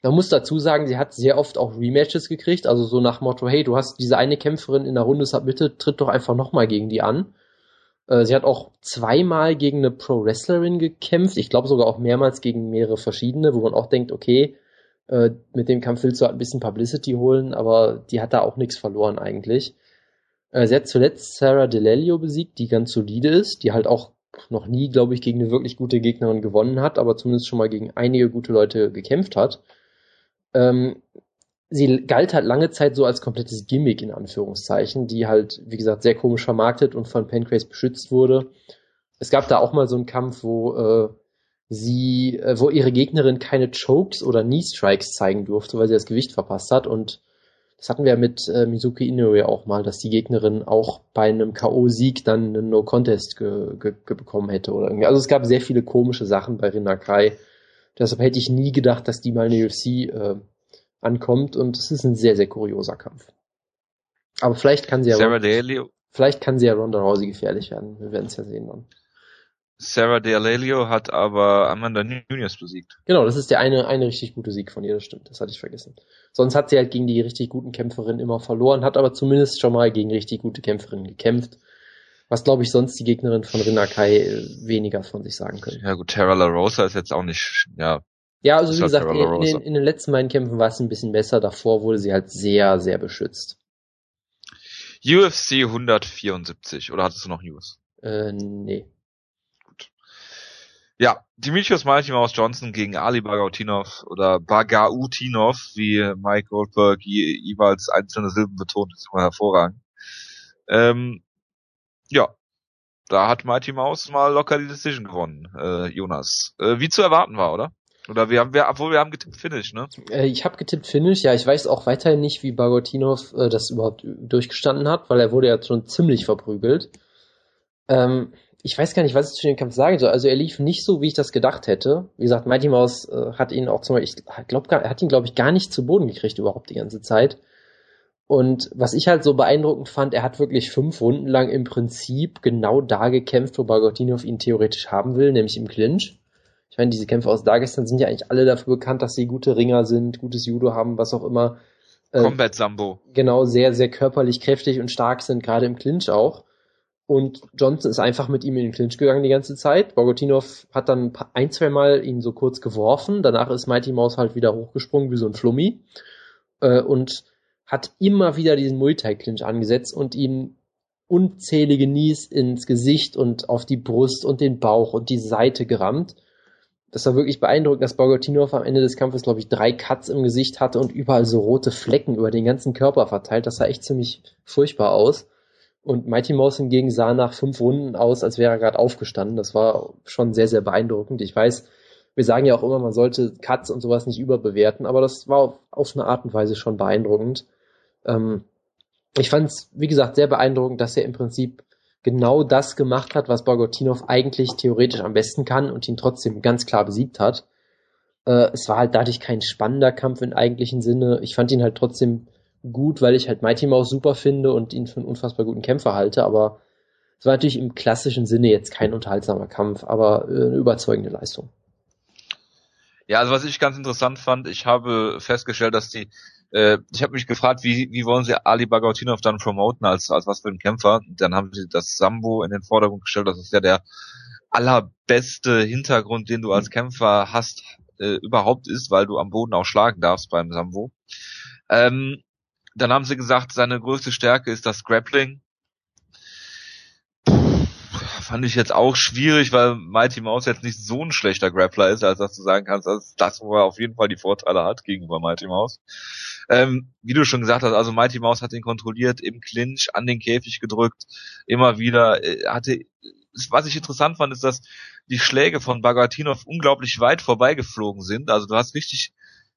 Man muss dazu sagen, sie hat sehr oft auch Rematches gekriegt, also so nach Motto, hey, du hast diese eine Kämpferin in der Runde, bitte tritt doch einfach nochmal gegen die an. Äh, sie hat auch zweimal gegen eine Pro-Wrestlerin gekämpft, ich glaube sogar auch mehrmals gegen mehrere verschiedene, wo man auch denkt, okay, äh, mit dem Kampf willst du halt ein bisschen Publicity holen, aber die hat da auch nichts verloren eigentlich. Äh, sie hat zuletzt Sarah DeLelio besiegt, die ganz solide ist, die halt auch noch nie, glaube ich, gegen eine wirklich gute Gegnerin gewonnen hat, aber zumindest schon mal gegen einige gute Leute gekämpft hat. Ähm, sie galt halt lange Zeit so als komplettes Gimmick in Anführungszeichen, die halt, wie gesagt, sehr komisch vermarktet und von Pancrase beschützt wurde. Es gab da auch mal so einen Kampf, wo äh, sie, äh, wo ihre Gegnerin keine Chokes oder Knee Strikes zeigen durfte, weil sie das Gewicht verpasst hat und das hatten wir mit äh, Mizuki Inoue auch mal, dass die Gegnerin auch bei einem K.O.-Sieg dann einen No-Contest ge ge bekommen hätte oder irgendwie. Also es gab sehr viele komische Sachen bei Rinakai. Deshalb hätte ich nie gedacht, dass die mal in der UFC äh, ankommt und es ist ein sehr, sehr kurioser Kampf. Aber vielleicht kann sie ja, Ronda, vielleicht kann sie ja Ronda Rousey gefährlich werden. Wir werden es ja sehen dann. Sarah D'Alelio hat aber Amanda Nunes besiegt. Genau, das ist der eine, eine richtig gute Sieg von ihr, das stimmt, das hatte ich vergessen. Sonst hat sie halt gegen die richtig guten Kämpferinnen immer verloren, hat aber zumindest schon mal gegen richtig gute Kämpferinnen gekämpft. Was glaube ich sonst die Gegnerin von Rinakai äh, weniger von sich sagen können. Ja gut, Tara La Rosa ist jetzt auch nicht, ja. Ja, also wie gesagt, in, in, in, den letzten beiden Kämpfen war es ein bisschen besser, davor wurde sie halt sehr, sehr beschützt. UFC 174, oder hattest du noch News? Äh, nee. Ja, Dimitrios Mouse Johnson gegen Ali Bagautinov oder Bagautinov, wie Mike Goldberg jeweils einzelne Silben betont, ist immer hervorragend. Ähm, ja, da hat Mighty Mouse mal locker die Decision gewonnen, äh, Jonas. Äh, wie zu erwarten war, oder? Oder wir haben, wir, obwohl wir haben getippt Finish, ne? Äh, ich habe getippt Finish, ja. Ich weiß auch weiterhin nicht, wie Bagotinov äh, das überhaupt durchgestanden hat, weil er wurde ja schon ziemlich verprügelt. Ähm, ich weiß gar nicht, was ich zu dem Kampf sagen soll. Also er lief nicht so, wie ich das gedacht hätte. Wie gesagt, Mighty Mouse äh, hat ihn auch zum Beispiel, ich glaube, er hat ihn, glaube ich, gar nicht zu Boden gekriegt überhaupt die ganze Zeit. Und was ich halt so beeindruckend fand, er hat wirklich fünf Runden lang im Prinzip genau da gekämpft, wo Bagotinov ihn theoretisch haben will, nämlich im Clinch. Ich meine, diese Kämpfe aus Dagestan sind ja eigentlich alle dafür bekannt, dass sie gute Ringer sind, gutes Judo haben, was auch immer. Äh, Combat Sambo. Genau, sehr, sehr körperlich kräftig und stark sind, gerade im Clinch auch. Und Johnson ist einfach mit ihm in den Clinch gegangen die ganze Zeit. Bogotinov hat dann ein, zwei Mal ihn so kurz geworfen. Danach ist Mighty Mouse halt wieder hochgesprungen wie so ein Flummi. Äh, und hat immer wieder diesen Muay Thai Clinch angesetzt und ihm unzählige Nies ins Gesicht und auf die Brust und den Bauch und die Seite gerammt. Das war wirklich beeindruckend, dass Bogotinov am Ende des Kampfes, glaube ich, drei Cuts im Gesicht hatte und überall so rote Flecken über den ganzen Körper verteilt. Das sah echt ziemlich furchtbar aus. Und Mighty Mouse hingegen sah nach fünf Runden aus, als wäre er gerade aufgestanden. Das war schon sehr, sehr beeindruckend. Ich weiß, wir sagen ja auch immer, man sollte Cuts und sowas nicht überbewerten, aber das war auf, eine Art und Weise schon beeindruckend. Ähm, ich fand es, wie gesagt, sehr beeindruckend, dass er im Prinzip genau das gemacht hat, was Bogotinov eigentlich theoretisch am besten kann und ihn trotzdem ganz klar besiegt hat. Äh, es war halt dadurch kein spannender Kampf im eigentlichen Sinne. Ich fand ihn halt trotzdem gut, weil ich halt Mighty Mouse super finde und ihn für einen unfassbar guten Kämpfer halte, aber es war natürlich im klassischen Sinne jetzt kein unterhaltsamer Kampf, aber äh, eine überzeugende Leistung. Ja, also was ich ganz interessant fand, ich habe festgestellt, dass die, äh, ich habe mich gefragt, wie, wie wollen sie Ali Bagautinov dann promoten als, als was für ein Kämpfer? Dann haben sie das Sambo in den Vordergrund gestellt, das ist ja der allerbeste Hintergrund, den du als Kämpfer hast, äh, überhaupt ist, weil du am Boden auch schlagen darfst beim Sambo. Ähm, dann haben sie gesagt, seine größte Stärke ist das Grappling. fand ich jetzt auch schwierig, weil Mighty Mouse jetzt nicht so ein schlechter Grappler ist, als dass du sagen kannst, dass das, wo er auf jeden Fall die Vorteile hat gegenüber Mighty Mouse. Ähm, wie du schon gesagt hast, also Mighty Mouse hat ihn kontrolliert, im Clinch, an den Käfig gedrückt, immer wieder, äh, hatte, was ich interessant fand, ist, dass die Schläge von Bagatinov unglaublich weit vorbeigeflogen sind. Also du hast richtig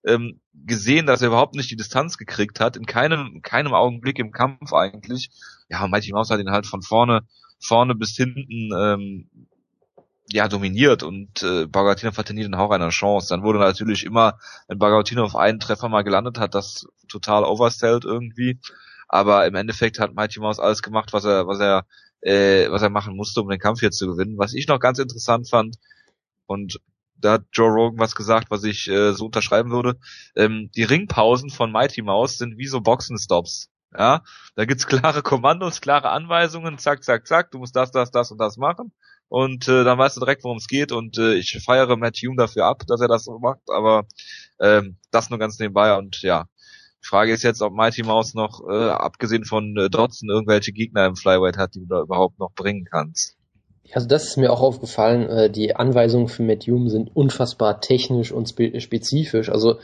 ähm, gesehen, dass er überhaupt nicht die Distanz gekriegt hat, in keinem, keinem Augenblick im Kampf eigentlich. Ja, Mighty Mouse hat ihn halt von vorne, vorne bis hinten ähm, ja dominiert und äh, Bagatinov hatte nie den Hauch einer Chance. Dann wurde natürlich immer, wenn Bagatinov einen Treffer mal gelandet hat, das total overstellt irgendwie. Aber im Endeffekt hat Mighty Mouse alles gemacht, was er, was er, äh, was er machen musste, um den Kampf jetzt zu gewinnen. Was ich noch ganz interessant fand, und da hat Joe Rogan was gesagt, was ich äh, so unterschreiben würde. Ähm, die Ringpausen von Mighty Mouse sind wie so Boxenstops. Ja, da gibt's klare Kommandos, klare Anweisungen, zack, zack, zack, du musst das, das, das und das machen. Und äh, dann weißt du direkt, worum es geht. Und äh, ich feiere Matt Hume dafür ab, dass er das so macht, aber ähm, das nur ganz nebenbei. Und ja, die Frage ist jetzt, ob Mighty Mouse noch, äh, abgesehen von äh, Dodson, irgendwelche Gegner im Flyweight hat, die du da überhaupt noch bringen kannst. Also das ist mir auch aufgefallen. Äh, die Anweisungen für Hume sind unfassbar technisch und spe spezifisch. Also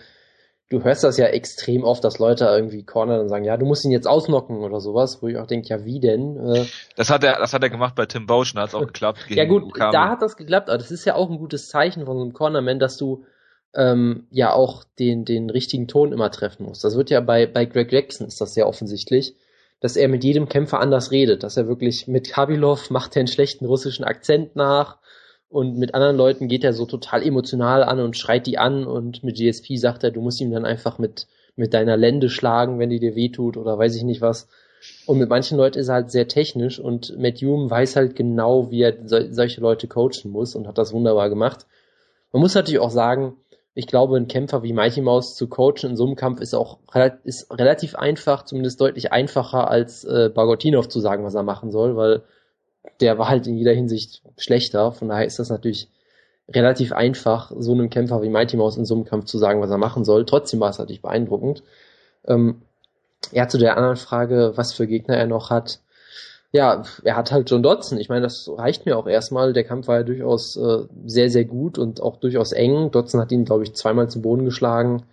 du hörst das ja extrem oft, dass Leute irgendwie cornern und sagen, ja, du musst ihn jetzt ausnocken oder sowas, wo ich auch denke, ja, wie denn? Äh, das hat er, das hat er gemacht bei Tim Boschen, hat es auch geklappt. ja gut, Ukami. da hat das geklappt, aber das ist ja auch ein gutes Zeichen von so einem Cornerman, dass du ähm, ja auch den, den richtigen Ton immer treffen musst. Das wird ja bei, bei Greg Jackson ist das sehr offensichtlich, dass er mit jedem Kämpfer anders redet, dass er wirklich mit Kabilov macht er einen schlechten russischen Akzent nach, und mit anderen Leuten geht er so total emotional an und schreit die an und mit GSP sagt er, du musst ihm dann einfach mit, mit deiner Lende schlagen, wenn die dir wehtut oder weiß ich nicht was. Und mit manchen Leuten ist er halt sehr technisch und Matt Hume weiß halt genau, wie er so, solche Leute coachen muss und hat das wunderbar gemacht. Man muss natürlich auch sagen, ich glaube, ein Kämpfer wie Mighty Mouse zu coachen in so einem Kampf ist auch ist relativ einfach, zumindest deutlich einfacher als äh, Bagotinov zu sagen, was er machen soll, weil der war halt in jeder Hinsicht schlechter. Von daher ist das natürlich relativ einfach, so einem Kämpfer wie Mighty Mouse in so einem Kampf zu sagen, was er machen soll. Trotzdem war es natürlich beeindruckend. Ähm, ja, zu der anderen Frage, was für Gegner er noch hat. Ja, er hat halt John Dodson. Ich meine, das reicht mir auch erstmal. Der Kampf war ja durchaus äh, sehr, sehr gut und auch durchaus eng. Dodson hat ihn, glaube ich, zweimal zu Boden geschlagen.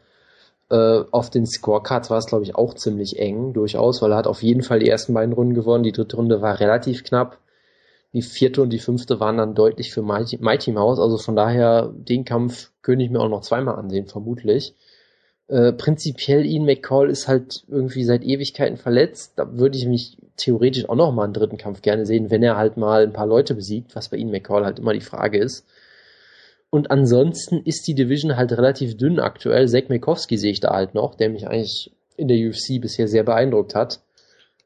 Äh, auf den Scorecards war es, glaube ich, auch ziemlich eng, durchaus, weil er hat auf jeden Fall die ersten beiden Runden gewonnen. Die dritte Runde war relativ knapp. Die vierte und die fünfte waren dann deutlich für Mighty, Mighty Mouse. Also von daher, den Kampf könnte ich mir auch noch zweimal ansehen, vermutlich. Äh, prinzipiell Ian McCall ist halt irgendwie seit Ewigkeiten verletzt. Da würde ich mich theoretisch auch noch mal einen dritten Kampf gerne sehen, wenn er halt mal ein paar Leute besiegt, was bei Ian McCall halt immer die Frage ist. Und ansonsten ist die Division halt relativ dünn aktuell. Zack Mikowski sehe ich da halt noch, der mich eigentlich in der UFC bisher sehr beeindruckt hat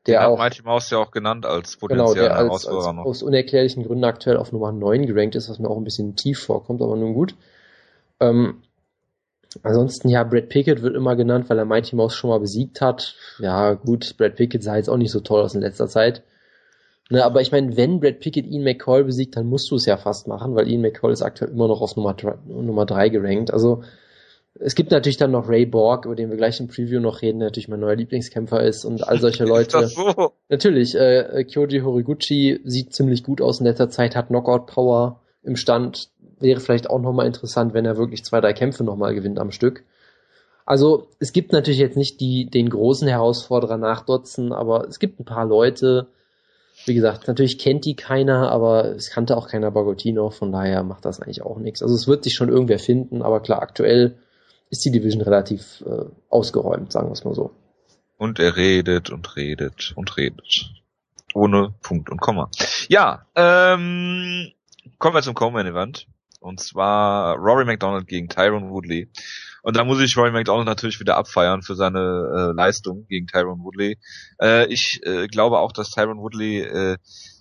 der Den auch, hat Mighty Mouse ja auch genannt als potenzieller genau, der als, als, noch. aus unerklärlichen Gründen aktuell auf Nummer 9 gerankt ist, was mir auch ein bisschen tief vorkommt, aber nun gut. Ähm, ansonsten, ja, Brad Pickett wird immer genannt, weil er Mighty Mouse schon mal besiegt hat. Ja, gut, Brad Pickett sah jetzt auch nicht so toll aus in letzter Zeit. Ne, aber ich meine, wenn Brad Pickett Ian McCall besiegt, dann musst du es ja fast machen, weil Ian McCall ist aktuell immer noch auf Nummer 3, Nummer 3 gerankt. Also es gibt natürlich dann noch Ray Borg, über den wir gleich im Preview noch reden, der natürlich mein neuer Lieblingskämpfer ist und all solche Leute. ist das so? Natürlich, äh, Kyoji Horiguchi sieht ziemlich gut aus in letzter Zeit, hat Knockout-Power im Stand. Wäre vielleicht auch nochmal interessant, wenn er wirklich zwei, drei Kämpfe nochmal gewinnt am Stück. Also es gibt natürlich jetzt nicht die, den großen Herausforderer nach Dotzen, aber es gibt ein paar Leute, wie gesagt, natürlich kennt die keiner, aber es kannte auch keiner Bagotino, von daher macht das eigentlich auch nichts. Also es wird sich schon irgendwer finden, aber klar, aktuell ist die Division relativ äh, ausgeräumt, sagen wir es mal so. Und er redet und redet und redet. Ohne Punkt und Komma. Ja, ähm, kommen wir zum Coleman Event. Und zwar Rory McDonald gegen Tyrone Woodley. Und da muss ich Rory McDonald natürlich wieder abfeiern für seine äh, Leistung gegen Tyrone Woodley. Äh, ich äh, glaube auch, dass Tyrone Woodley äh,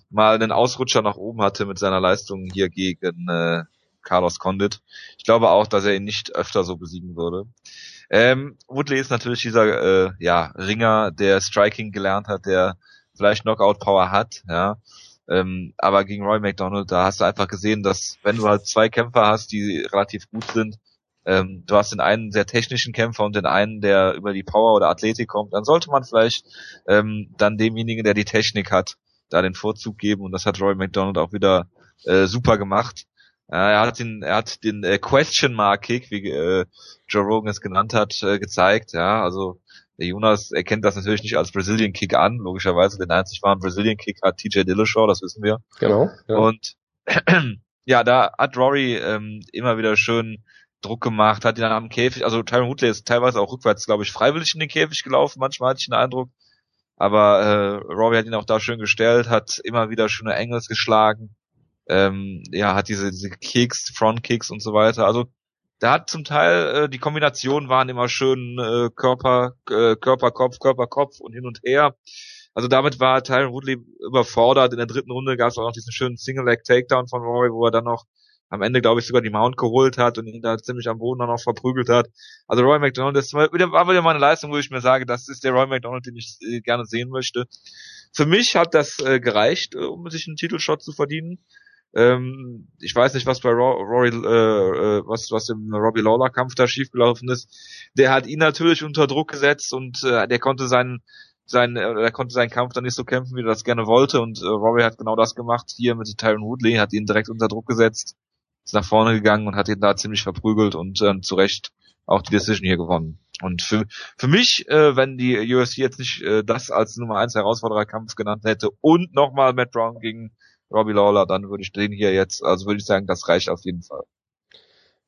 mal einen Ausrutscher nach oben hatte mit seiner Leistung hier gegen äh, Carlos Condit. Ich glaube auch, dass er ihn nicht öfter so besiegen würde. Ähm, Woodley ist natürlich dieser äh, ja, Ringer, der Striking gelernt hat, der vielleicht Knockout-Power hat, ja. Ähm, aber gegen Roy McDonald, da hast du einfach gesehen, dass wenn du halt zwei Kämpfer hast, die relativ gut sind, ähm, du hast den einen sehr technischen Kämpfer und den einen, der über die Power oder Athletik kommt, dann sollte man vielleicht ähm, dann demjenigen, der die Technik hat, da den Vorzug geben und das hat Roy McDonald auch wieder äh, super gemacht. Ja, er hat den, er hat den äh, Question Mark Kick, wie äh, Joe Rogan es genannt hat, äh, gezeigt. Ja, also der Jonas erkennt das natürlich nicht als Brazilian Kick an, logischerweise. Den einzig wahren Brazilian Kick hat TJ Dillashaw, das wissen wir. Genau. Ja. Und ja, da hat Rory ähm, immer wieder schön Druck gemacht, hat ihn dann am Käfig, also Tyron Woodley ist teilweise auch rückwärts, glaube ich, freiwillig in den Käfig gelaufen, manchmal hatte ich den Eindruck. Aber äh, Rory hat ihn auch da schön gestellt, hat immer wieder schöne Engels geschlagen ähm, ja, hat diese, diese Kicks, Front Kicks und so weiter. Also da hat zum Teil äh, die Kombinationen waren immer schön äh, Körper, äh, Körper, Kopf, Körper, Kopf und hin und her. Also damit war Tyron Woodley überfordert. In der dritten Runde gab es auch noch diesen schönen Single-Leg-Takedown von Rory, wo er dann noch am Ende, glaube ich, sogar die Mount geholt hat und ihn da ziemlich am Boden dann noch verprügelt hat. Also Roy McDonald, das war wieder, mal eine Leistung, wo ich mir sage, das ist der Roy McDonald, den ich äh, gerne sehen möchte. Für mich hat das äh, gereicht, äh, um sich einen Titelshot zu verdienen. Ähm, ich weiß nicht, was bei Rory, äh, äh, was, was im Robbie Lawler Kampf da schiefgelaufen ist. Der hat ihn natürlich unter Druck gesetzt und äh, der konnte seinen, sein, äh, er konnte seinen Kampf dann nicht so kämpfen, wie er das gerne wollte und äh, Rory hat genau das gemacht hier mit Tyron Woodley, hat ihn direkt unter Druck gesetzt ist nach vorne gegangen und hat ihn da ziemlich verprügelt und äh, zu Recht auch die Decision hier gewonnen. Und für, für mich, äh, wenn die UFC jetzt nicht äh, das als Nummer 1 Herausfordererkampf genannt hätte und nochmal Matt Brown gegen Robbie Lawler, dann würde ich den hier jetzt, also würde ich sagen, das reicht auf jeden Fall.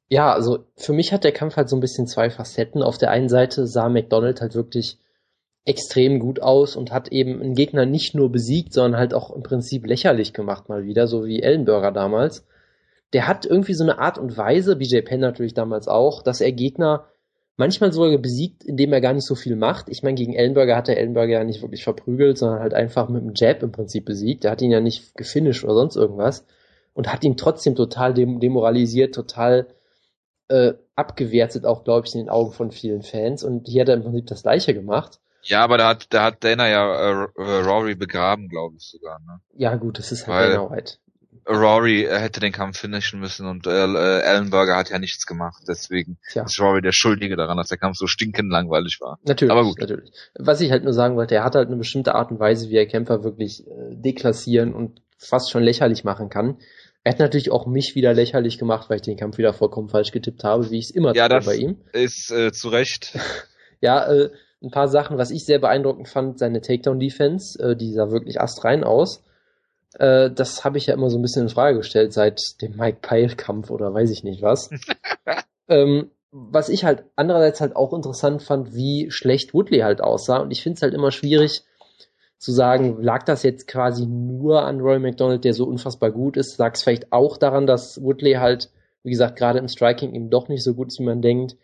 Ja, also für mich hat der Kampf halt so ein bisschen zwei Facetten. Auf der einen Seite sah McDonald halt wirklich extrem gut aus und hat eben einen Gegner nicht nur besiegt, sondern halt auch im Prinzip lächerlich gemacht mal wieder, so wie Ellenberger damals der hat irgendwie so eine Art und Weise, BJ Penn natürlich damals auch, dass er Gegner manchmal sogar besiegt, indem er gar nicht so viel macht. Ich meine, gegen Ellenberger hat er Ellenberger ja nicht wirklich verprügelt, sondern halt einfach mit dem Jab im Prinzip besiegt. Der hat ihn ja nicht gefinisht oder sonst irgendwas und hat ihn trotzdem total demoralisiert, total äh, abgewertet, auch glaube ich in den Augen von vielen Fans. Und hier hat er im Prinzip das Gleiche gemacht. Ja, aber da hat, da hat Dana ja äh Rory begraben, glaube ich sogar. Ne? Ja, gut, das ist halt Weil, Dana White. Rory hätte den Kampf finishen müssen und äh, äh, Ellenberger hat ja nichts gemacht. Deswegen Tja. ist Rory der Schuldige daran, dass der Kampf so stinkend langweilig war. Natürlich, aber gut. natürlich. Was ich halt nur sagen wollte, er hat halt eine bestimmte Art und Weise, wie er Kämpfer wirklich äh, deklassieren und fast schon lächerlich machen kann. Er hat natürlich auch mich wieder lächerlich gemacht, weil ich den Kampf wieder vollkommen falsch getippt habe, wie ich es immer ja, tue bei ihm. Ist äh, zu Recht. ja, äh, ein paar Sachen, was ich sehr beeindruckend fand, seine Takedown-Defense, äh, die sah wirklich astrein aus. Äh, das habe ich ja immer so ein bisschen in Frage gestellt seit dem Mike Pyle-Kampf oder weiß ich nicht was. ähm, was ich halt andererseits halt auch interessant fand, wie schlecht Woodley halt aussah. Und ich finde es halt immer schwierig zu sagen, lag das jetzt quasi nur an Roy McDonald, der so unfassbar gut ist? Lag es vielleicht auch daran, dass Woodley halt, wie gesagt, gerade im Striking eben doch nicht so gut ist, wie man denkt?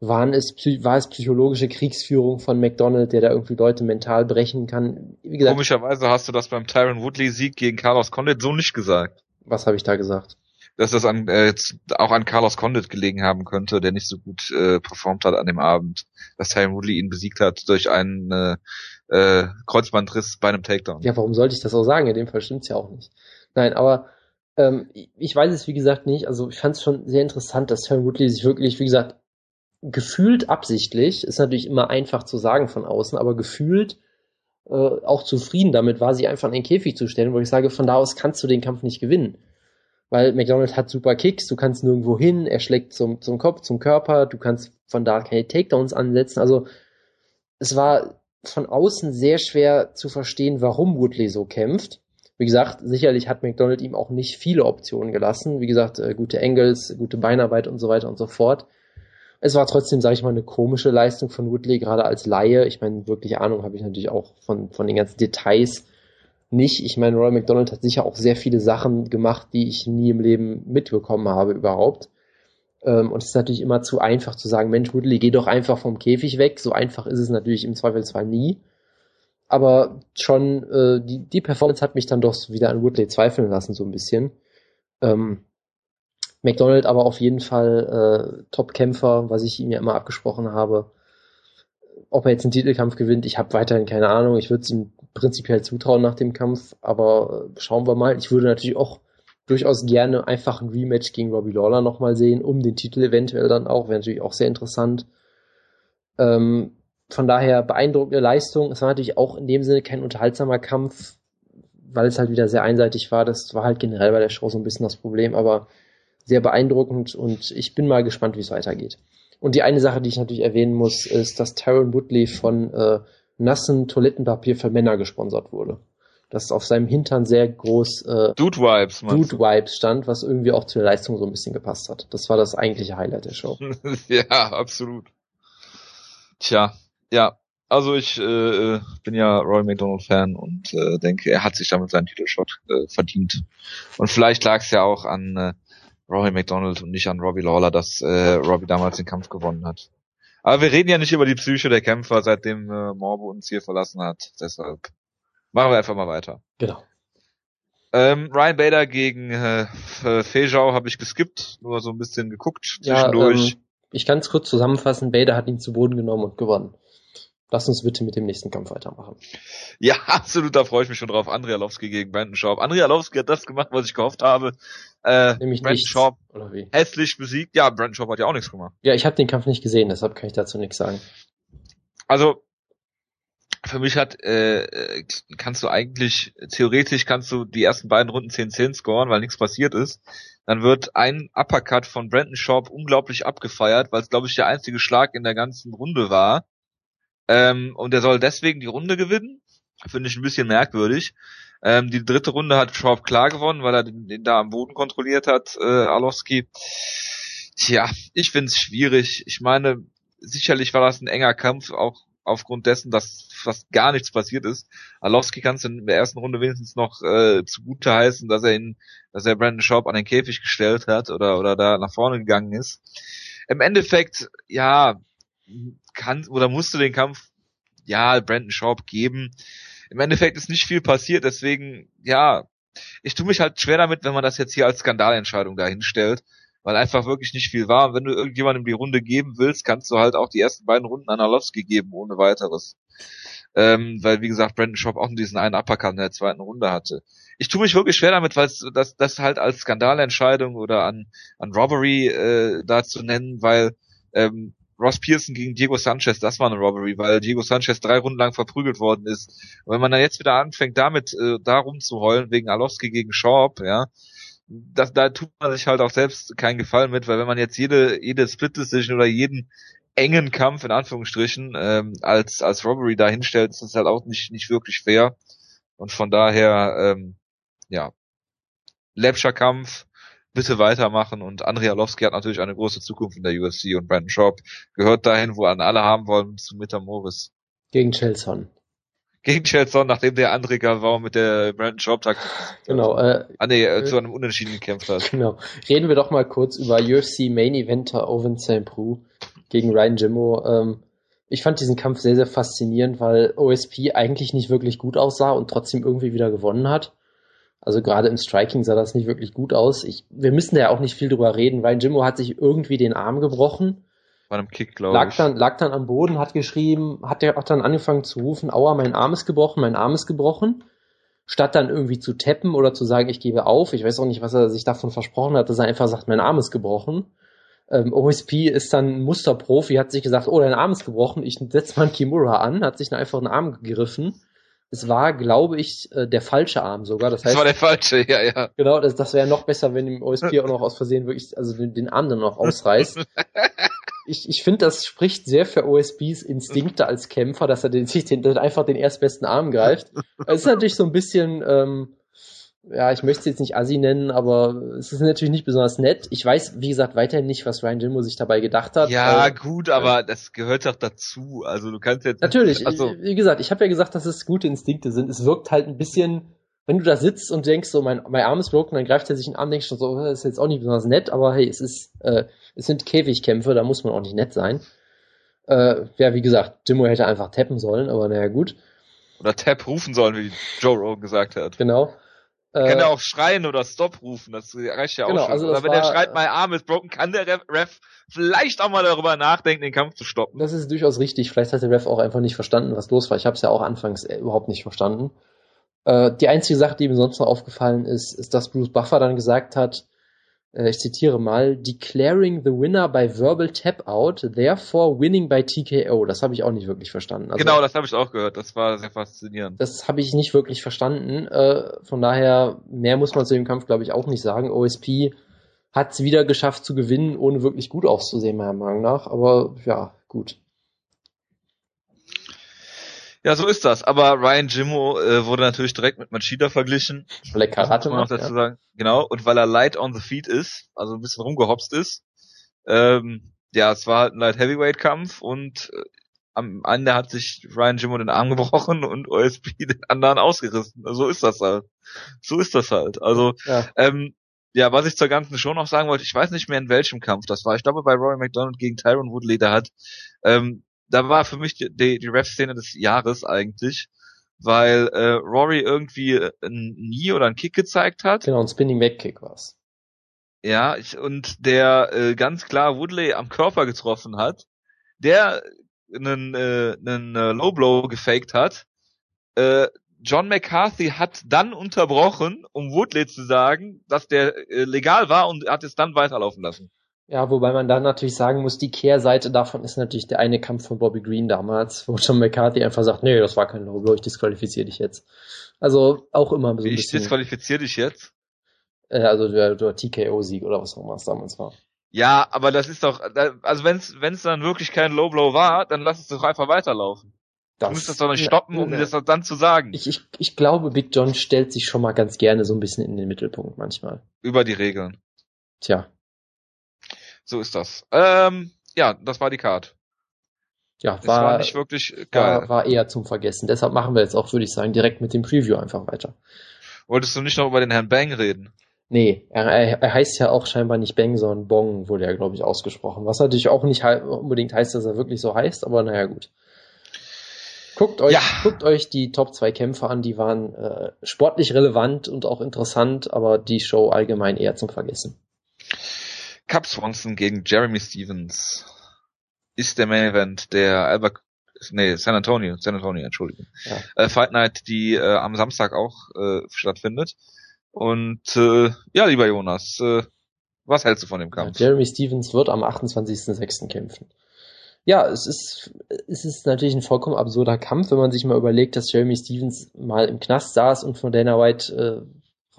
Waren es, war es psychologische Kriegsführung von McDonald, der da irgendwie Leute mental brechen kann. Gesagt, Komischerweise hast du das beim Tyron Woodley Sieg gegen Carlos Condit so nicht gesagt. Was habe ich da gesagt? Dass das an, äh, auch an Carlos Condit gelegen haben könnte, der nicht so gut äh, performt hat an dem Abend. Dass Tyron Woodley ihn besiegt hat durch einen äh, äh, Kreuzbandriss bei einem Takedown. Ja, warum sollte ich das auch sagen? In dem Fall stimmt's ja auch nicht. Nein, aber ähm, ich weiß es wie gesagt nicht. Also ich fand es schon sehr interessant, dass Tyron Woodley sich wirklich, wie gesagt, gefühlt absichtlich, ist natürlich immer einfach zu sagen von außen, aber gefühlt äh, auch zufrieden damit war, sie einfach in den Käfig zu stellen, wo ich sage, von da aus kannst du den Kampf nicht gewinnen. Weil McDonald hat super Kicks, du kannst nirgendwo hin, er schlägt zum, zum Kopf, zum Körper, du kannst von da keine Takedowns ansetzen. Also es war von außen sehr schwer zu verstehen, warum Woodley so kämpft. Wie gesagt, sicherlich hat McDonald ihm auch nicht viele Optionen gelassen. Wie gesagt, äh, gute Angles, gute Beinarbeit und so weiter und so fort. Es war trotzdem, sage ich mal, eine komische Leistung von Woodley, gerade als Laie. Ich meine, wirklich Ahnung habe ich natürlich auch von, von den ganzen Details nicht. Ich meine, Roy McDonald hat sicher auch sehr viele Sachen gemacht, die ich nie im Leben mitbekommen habe überhaupt. Ähm, und es ist natürlich immer zu einfach zu sagen, Mensch, Woodley, geh doch einfach vom Käfig weg. So einfach ist es natürlich im Zweifelsfall nie. Aber schon, äh, die, die Performance hat mich dann doch wieder an Woodley zweifeln lassen, so ein bisschen. Ähm, McDonald aber auf jeden Fall äh, Top-Kämpfer, was ich ihm ja immer abgesprochen habe. Ob er jetzt einen Titelkampf gewinnt, ich habe weiterhin keine Ahnung. Ich würde es ihm prinzipiell zutrauen nach dem Kampf, aber äh, schauen wir mal. Ich würde natürlich auch durchaus gerne einfach ein Rematch gegen Robbie Lawler nochmal sehen, um den Titel eventuell dann auch. Wäre natürlich auch sehr interessant. Ähm, von daher beeindruckende Leistung. Es war natürlich auch in dem Sinne kein unterhaltsamer Kampf, weil es halt wieder sehr einseitig war. Das war halt generell bei der Show so ein bisschen das Problem, aber sehr beeindruckend und ich bin mal gespannt, wie es weitergeht. Und die eine Sache, die ich natürlich erwähnen muss, ist, dass Tyron Woodley von äh, nassen Toilettenpapier für Männer gesponsert wurde. Dass auf seinem Hintern sehr groß äh, Dude Vibes, Dude Vibes stand, was irgendwie auch zur Leistung so ein bisschen gepasst hat. Das war das eigentliche Highlight der Show. ja, absolut. Tja, ja, Also ich äh, bin ja Roy McDonald Fan und äh, denke, er hat sich damit seinen Titelshot äh, verdient. Und vielleicht lag es ja auch an äh, Roy McDonald und nicht an Robbie Lawler, dass äh, Robbie damals den Kampf gewonnen hat. Aber wir reden ja nicht über die Psyche der Kämpfer, seitdem äh, Morbo uns hier verlassen hat. Deshalb machen wir einfach mal weiter. Genau. Ähm, Ryan Bader gegen äh, Fejau habe ich geskippt, nur so ein bisschen geguckt zwischendurch. Ja, ähm, ich kann es kurz zusammenfassen. Bader hat ihn zu Boden genommen und gewonnen. Lass uns bitte mit dem nächsten Kampf weitermachen. Ja, absolut, da freue ich mich schon drauf. Andrea Lowski gegen Brandon Schaub. Andrea Lowski hat das gemacht, was ich gehofft habe. Äh, Nämlich Brandon nichts, Schaub oder wie? hässlich besiegt. Ja, Brandon Schaub hat ja auch nichts gemacht. Ja, ich habe den Kampf nicht gesehen, deshalb kann ich dazu nichts sagen. Also, für mich hat, äh, kannst du eigentlich, theoretisch kannst du die ersten beiden Runden 10-10 scoren, weil nichts passiert ist. Dann wird ein Uppercut von Brandon Schaub unglaublich abgefeiert, weil es, glaube ich, der einzige Schlag in der ganzen Runde war. Ähm, und er soll deswegen die Runde gewinnen. Finde ich ein bisschen merkwürdig. Ähm, die dritte Runde hat Schwab klar gewonnen, weil er den, den da am Boden kontrolliert hat, äh, Alowski. Tja, ich finde es schwierig. Ich meine, sicherlich war das ein enger Kampf, auch aufgrund dessen, dass fast gar nichts passiert ist. Alowski kannst du in der ersten Runde wenigstens noch äh, zugute heißen, dass er ihn, dass er Brandon Schaub an den Käfig gestellt hat oder oder da nach vorne gegangen ist. Im Endeffekt, ja, kann oder musste den Kampf ja Brandon Schaub geben. Im Endeffekt ist nicht viel passiert, deswegen ja, ich tue mich halt schwer damit, wenn man das jetzt hier als Skandalentscheidung dahinstellt, weil einfach wirklich nicht viel war. Und wenn du irgendjemandem die Runde geben willst, kannst du halt auch die ersten beiden Runden an Arlovski geben, ohne weiteres. Ähm, weil, wie gesagt, Brandon Schaub auch diesen einen Uppercut in der zweiten Runde hatte. Ich tue mich wirklich schwer damit, weil das, das halt als Skandalentscheidung oder an, an Robbery äh, da zu nennen, weil ähm, Ross Pearson gegen Diego Sanchez, das war eine Robbery, weil Diego Sanchez drei Runden lang verprügelt worden ist. Und wenn man dann jetzt wieder anfängt, damit äh, da rumzuheulen, wegen Alowski gegen Schaub, ja, das, da tut man sich halt auch selbst keinen Gefallen mit, weil wenn man jetzt jede, jede Split Decision oder jeden engen Kampf in Anführungsstrichen ähm, als als Robbery da hinstellt, ist das halt auch nicht nicht wirklich fair. Und von daher, ähm, ja, läppscher Kampf, bitte weitermachen und Andrei Arlovski hat natürlich eine große Zukunft in der UFC und Brandon Schaub gehört dahin, wo an alle haben wollen, zu Mitter Morris. Gegen Chelson. Gegen Chelson, nachdem der André Gavau mit der Brandon Schaub Taktik genau, äh, ah, nee, äh, zu einem Unentschieden gekämpft hat. Genau. Reden wir doch mal kurz über UFC Main Eventer Owen St. Preux gegen Ryan Jimmo. Ähm, ich fand diesen Kampf sehr, sehr faszinierend, weil OSP eigentlich nicht wirklich gut aussah und trotzdem irgendwie wieder gewonnen hat. Also gerade im Striking sah das nicht wirklich gut aus. Ich, wir müssen ja auch nicht viel drüber reden, weil Jimmo hat sich irgendwie den Arm gebrochen. Bei einem Kick, glaube ich. Dann, lag dann am Boden, hat geschrieben, hat er auch dann angefangen zu rufen, aua, mein Arm ist gebrochen, mein Arm ist gebrochen. Statt dann irgendwie zu tappen oder zu sagen, ich gebe auf. Ich weiß auch nicht, was er sich davon versprochen hat, dass er einfach sagt, mein Arm ist gebrochen. Ähm, OSP ist dann ein Musterprofi, hat sich gesagt, oh, dein Arm ist gebrochen, ich setze mal einen Kimura an, hat sich dann einfach einen Arm gegriffen es war, glaube ich, äh, der falsche Arm sogar. Das, heißt, das war der falsche, ja, ja. Genau, das, das wäre noch besser, wenn dem OSP auch noch aus Versehen wirklich, also den, den Arm dann noch ausreißt. ich ich finde, das spricht sehr für OSPs Instinkte als Kämpfer, dass er den, sich den, einfach den erstbesten Arm greift. Es ist natürlich so ein bisschen, ähm, ja, ich möchte es jetzt nicht Assi nennen, aber es ist natürlich nicht besonders nett. Ich weiß, wie gesagt, weiterhin nicht, was Ryan Jimmo sich dabei gedacht hat. Ja, äh, gut, aber äh, das gehört doch dazu. Also du kannst jetzt natürlich. Also, wie gesagt, ich habe ja gesagt, dass es gute Instinkte sind. Es wirkt halt ein bisschen, wenn du da sitzt und denkst, so mein, mein Arm ist broken, dann greift er sich einen Arm, denkst du so, das ist jetzt auch nicht besonders nett, aber hey, es ist, äh, es sind Käfigkämpfe, da muss man auch nicht nett sein. Äh, ja, wie gesagt, Jimmo hätte einfach tappen sollen, aber naja, gut. Oder Tap rufen sollen, wie Joe Rogan gesagt hat. Genau. Äh, kann er auch schreien oder Stop rufen, das reicht ja auch genau, schon. Also oder wenn war, der schreit, mein Arm ist broken, kann der Ref vielleicht auch mal darüber nachdenken, den Kampf zu stoppen. Das ist durchaus richtig. Vielleicht hat der Ref auch einfach nicht verstanden, was los war. Ich habe es ja auch anfangs äh, überhaupt nicht verstanden. Äh, die einzige Sache, die mir sonst noch aufgefallen ist, ist, dass Bruce Buffer dann gesagt hat, ich zitiere mal, declaring the winner by verbal tap out, therefore winning by TKO. Das habe ich auch nicht wirklich verstanden. Also, genau, das habe ich auch gehört. Das war sehr faszinierend. Das habe ich nicht wirklich verstanden. Äh, von daher, mehr muss man zu dem Kampf, glaube ich, auch nicht sagen. OSP hat es wieder geschafft zu gewinnen, ohne wirklich gut auszusehen, meiner Meinung nach. Aber ja, gut. Ja, so ist das. Aber Ryan Jimmo äh, wurde natürlich direkt mit Machida verglichen. Er Karate macht, dazu ja. sagen. Genau. Und weil er light on the feet ist, also ein bisschen rumgehopst ist. Ähm, ja, es war halt ein Light Heavyweight Kampf und äh, am Ende hat sich Ryan Jimmo den Arm gebrochen und OSP den anderen ausgerissen. So ist das halt. So ist das halt. Also, ja. ähm, ja, was ich zur ganzen Show noch sagen wollte, ich weiß nicht mehr in welchem Kampf das war. Ich glaube bei Rory McDonald gegen Tyron Woodley, da hat, ähm, da war für mich die, die, die Rap-Szene des Jahres eigentlich, weil äh, Rory irgendwie ein Knee oder einen Kick gezeigt hat. Genau, ein Spinning Back Kick war's. Ja, ich, und der äh, ganz klar Woodley am Körper getroffen hat, der einen, äh, einen äh, Low Blow gefaked hat. Äh, John McCarthy hat dann unterbrochen, um Woodley zu sagen, dass der äh, legal war und hat es dann weiterlaufen lassen. Ja, wobei man dann natürlich sagen muss, die Kehrseite davon ist natürlich der eine Kampf von Bobby Green damals, wo John McCarthy einfach sagt, nee, das war kein Low Blow, ich disqualifiziere dich jetzt. Also auch immer so ein Ich disqualifiziere dich jetzt? Äh, also der, der TKO-Sieg oder was auch immer es damals war. Ja, aber das ist doch, also wenn es dann wirklich kein Low Blow war, dann lass es doch einfach weiterlaufen. Das, du müsstest doch nicht stoppen, um das dann zu sagen. Ich, ich, ich glaube, Big John stellt sich schon mal ganz gerne so ein bisschen in den Mittelpunkt manchmal. Über die Regeln. Tja. So ist das. Ähm, ja, das war die Card. Ja, war, war nicht wirklich geil. War, war eher zum Vergessen. Deshalb machen wir jetzt auch, würde ich sagen, direkt mit dem Preview einfach weiter. Wolltest du nicht noch über den Herrn Bang reden? Nee, er, er heißt ja auch scheinbar nicht Bang, sondern Bong, wurde ja, glaube ich, ausgesprochen. Was natürlich auch nicht unbedingt heißt, dass er wirklich so heißt, aber naja, gut. Guckt euch, ja. guckt euch die Top 2 Kämpfe an, die waren äh, sportlich relevant und auch interessant, aber die Show allgemein eher zum Vergessen. Cup Swanson gegen Jeremy Stevens ist der Main Event der Albert nee, San Antonio, San Antonio, Entschuldigung. Ja. Äh, Fight Night, die äh, am Samstag auch äh, stattfindet. Und äh, ja, lieber Jonas, äh, was hältst du von dem Kampf? Ja, Jeremy Stevens wird am 28.06. kämpfen. Ja, es ist, es ist natürlich ein vollkommen absurder Kampf, wenn man sich mal überlegt, dass Jeremy Stevens mal im Knast saß und von Dana White äh,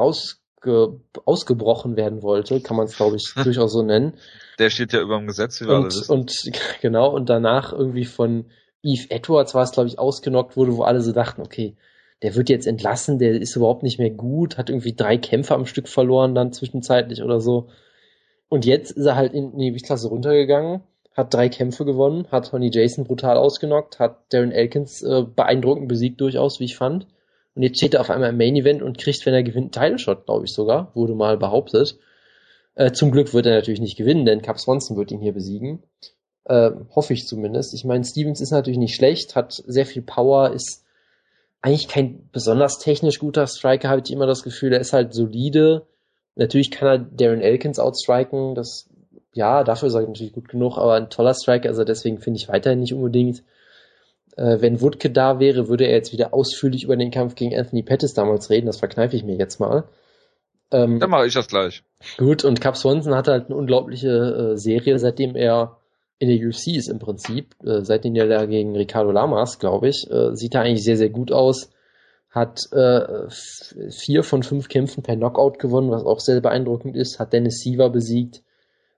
rausge ausgebrochen werden wollte, kann man es glaube ich durchaus so nennen. Der steht ja über dem Gesetz, wie wir und, alle wissen. Und genau, und danach irgendwie von Eve Edwards war es glaube ich ausgenockt wurde, wo alle so dachten, okay, der wird jetzt entlassen, der ist überhaupt nicht mehr gut, hat irgendwie drei Kämpfe am Stück verloren dann zwischenzeitlich oder so. Und jetzt ist er halt in die Gewichtsklasse runtergegangen hat drei Kämpfe gewonnen, hat Tony Jason brutal ausgenockt, hat Darren Elkins äh, beeindruckend besiegt durchaus, wie ich fand. Und jetzt steht er auf einmal im Main Event und kriegt, wenn er gewinnt, einen Title Shot, glaube ich sogar, wurde mal behauptet. Äh, zum Glück wird er natürlich nicht gewinnen, denn Cap Swanson wird ihn hier besiegen. Äh, hoffe ich zumindest. Ich meine, Stevens ist natürlich nicht schlecht, hat sehr viel Power, ist eigentlich kein besonders technisch guter Striker, habe ich immer das Gefühl. Er ist halt solide. Natürlich kann er Darren Elkins outstriken, das ja, dafür sage ich natürlich gut genug, aber ein toller Striker, also deswegen finde ich weiterhin nicht unbedingt. Äh, wenn Woodke da wäre, würde er jetzt wieder ausführlich über den Kampf gegen Anthony Pettis damals reden, das verkneife ich mir jetzt mal. Ähm, Dann mache ich das gleich. Gut, und Cap Swanson hat halt eine unglaubliche äh, Serie, seitdem er in der UFC ist im Prinzip, äh, seitdem er da gegen Ricardo Lamas, glaube ich, äh, sieht er eigentlich sehr, sehr gut aus. Hat äh, vier von fünf Kämpfen per Knockout gewonnen, was auch sehr beeindruckend ist, hat Dennis Siever besiegt,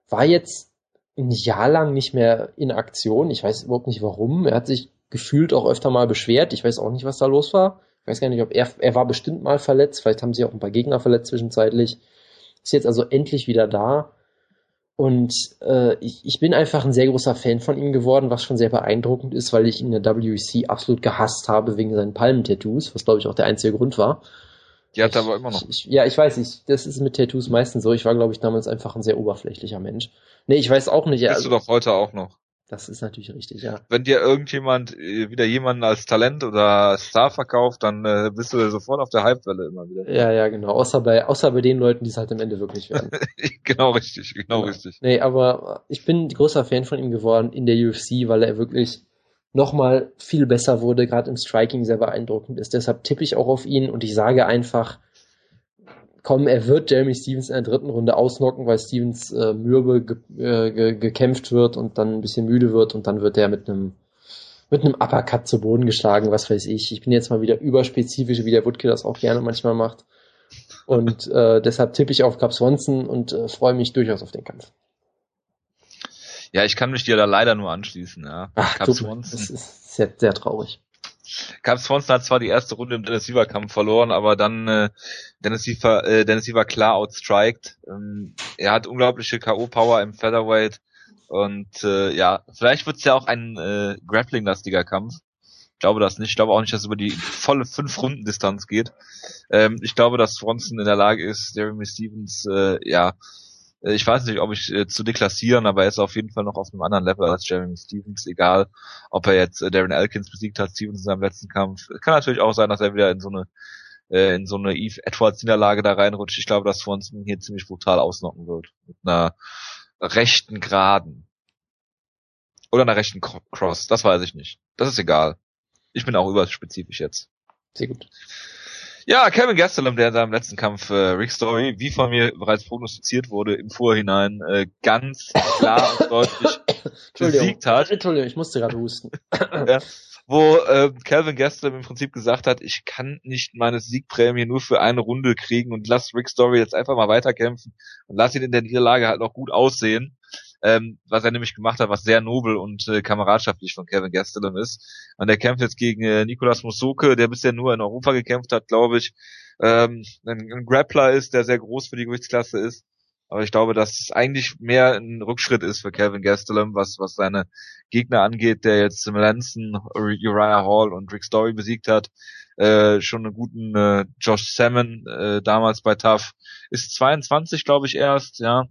war jetzt ein Jahr lang nicht mehr in Aktion. Ich weiß überhaupt nicht warum. Er hat sich gefühlt auch öfter mal beschwert. Ich weiß auch nicht, was da los war. Ich weiß gar nicht, ob er, er war bestimmt mal verletzt. Vielleicht haben sie auch ein paar Gegner verletzt zwischenzeitlich. Ist jetzt also endlich wieder da. Und äh, ich, ich bin einfach ein sehr großer Fan von ihm geworden, was schon sehr beeindruckend ist, weil ich ihn in der WEC absolut gehasst habe wegen seinen Palmentattoos, was glaube ich auch der einzige Grund war. Die hat er aber immer noch. Ich, ja, ich weiß nicht. Das ist mit Tattoos meistens so. Ich war, glaube ich, damals einfach ein sehr oberflächlicher Mensch. Nee, ich weiß auch nicht. Bist also, du doch heute auch noch. Das ist natürlich richtig, ja. Wenn dir irgendjemand äh, wieder jemanden als Talent oder Star verkauft, dann äh, bist du sofort auf der Hypewelle immer wieder. Ja, ja, genau. Außer bei, außer bei den Leuten, die es halt am Ende wirklich werden. genau richtig, genau, genau richtig. Nee, aber ich bin großer Fan von ihm geworden in der UFC, weil er wirklich nochmal viel besser wurde, gerade im Striking sehr beeindruckend ist. Deshalb tippe ich auch auf ihn und ich sage einfach, komm, er wird Jeremy Stevens in der dritten Runde ausnocken, weil Stevens äh, mürbe ge äh, ge gekämpft wird und dann ein bisschen müde wird und dann wird er mit einem mit einem Uppercut zu Boden geschlagen, was weiß ich. Ich bin jetzt mal wieder überspezifisch, wie der Woodke das auch gerne manchmal macht. Und äh, deshalb tippe ich auf Cap Swanson und äh, freue mich durchaus auf den Kampf. Ja, ich kann mich dir da leider nur anschließen. Ja. Ach, Cap Swanson. Das ist sehr, sehr traurig. Cap Swanson hat zwar die erste Runde im Dennis Weaver Kampf verloren, aber dann äh, Dennis Weaver, äh, Dennis Weaver klar outstriked. Ähm, er hat unglaubliche KO Power im Featherweight Und äh, ja, vielleicht wird's ja auch ein äh, Grappling-lastiger Kampf. Ich glaube das nicht. Ich glaube auch nicht, dass es über die volle fünf Runden Distanz geht. Ähm, ich glaube, dass Swanson in der Lage ist, Jeremy Stevens, äh, ja, ich weiß nicht, ob ich äh, zu deklassieren, aber er ist auf jeden Fall noch auf einem anderen Level als Jeremy Stevens, egal ob er jetzt äh, Darren Elkins besiegt hat, Stevens in seinem letzten Kampf. Kann natürlich auch sein, dass er wieder in so eine äh, in so eine Eve Edwards Niederlage da reinrutscht. Ich glaube, dass Swanson hier ziemlich brutal ausnocken wird. Mit einer rechten Geraden. Oder einer rechten Cross, das weiß ich nicht. Das ist egal. Ich bin auch überspezifisch jetzt. Sehr gut. Ja, Kevin Gastelum, der in seinem letzten Kampf äh, Rick Story, wie von mir bereits prognostiziert wurde, im Vorhinein äh, ganz klar und deutlich besiegt hat. Entschuldigung, ich musste gerade husten. ja, wo äh, Calvin Gastelum im Prinzip gesagt hat, ich kann nicht meine Siegprämie nur für eine Runde kriegen und lass Rick Story jetzt einfach mal weiterkämpfen und lass ihn in der Niederlage halt noch gut aussehen ähm, was er nämlich gemacht hat, was sehr nobel und äh, kameradschaftlich von Kevin Gastelum ist. Und er kämpft jetzt gegen äh, Nicolas Musoke, der bisher nur in Europa gekämpft hat, glaube ich. Ähm, ein, ein Grappler ist, der sehr groß für die Gewichtsklasse ist. Aber ich glaube, dass es eigentlich mehr ein Rückschritt ist für Kevin Gastelum, was, was seine Gegner angeht, der jetzt Melanson, Uriah Hall und Rick Story besiegt hat. Äh, schon einen guten äh, Josh Salmon äh, damals bei TAF. Ist 22, glaube ich, erst, ja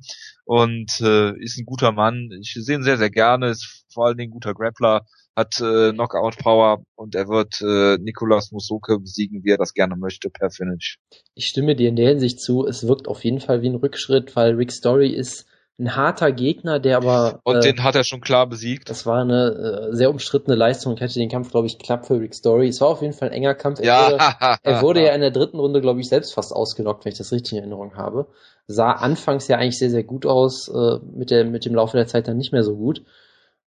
und äh, ist ein guter Mann. Ich sehe ihn sehr, sehr gerne, ist vor allen Dingen ein guter Grappler, hat äh, Knockout-Power und er wird äh, Nicolas Musoke besiegen, wie er das gerne möchte, per Finish. Ich stimme dir in der Hinsicht zu, es wirkt auf jeden Fall wie ein Rückschritt, weil Rick Story ist ein harter Gegner, der aber. Und äh, den hat er schon klar besiegt. Das war eine äh, sehr umstrittene Leistung. Ich hatte den Kampf, glaube ich, knapp für Rick Story. Es war auf jeden Fall ein enger Kampf. Er ja. Wurde, er wurde ja in der dritten Runde, glaube ich, selbst fast ausgenockt, wenn ich das richtig in Erinnerung habe. Sah anfangs ja eigentlich sehr, sehr gut aus, äh, mit, der, mit dem Laufe der Zeit dann nicht mehr so gut.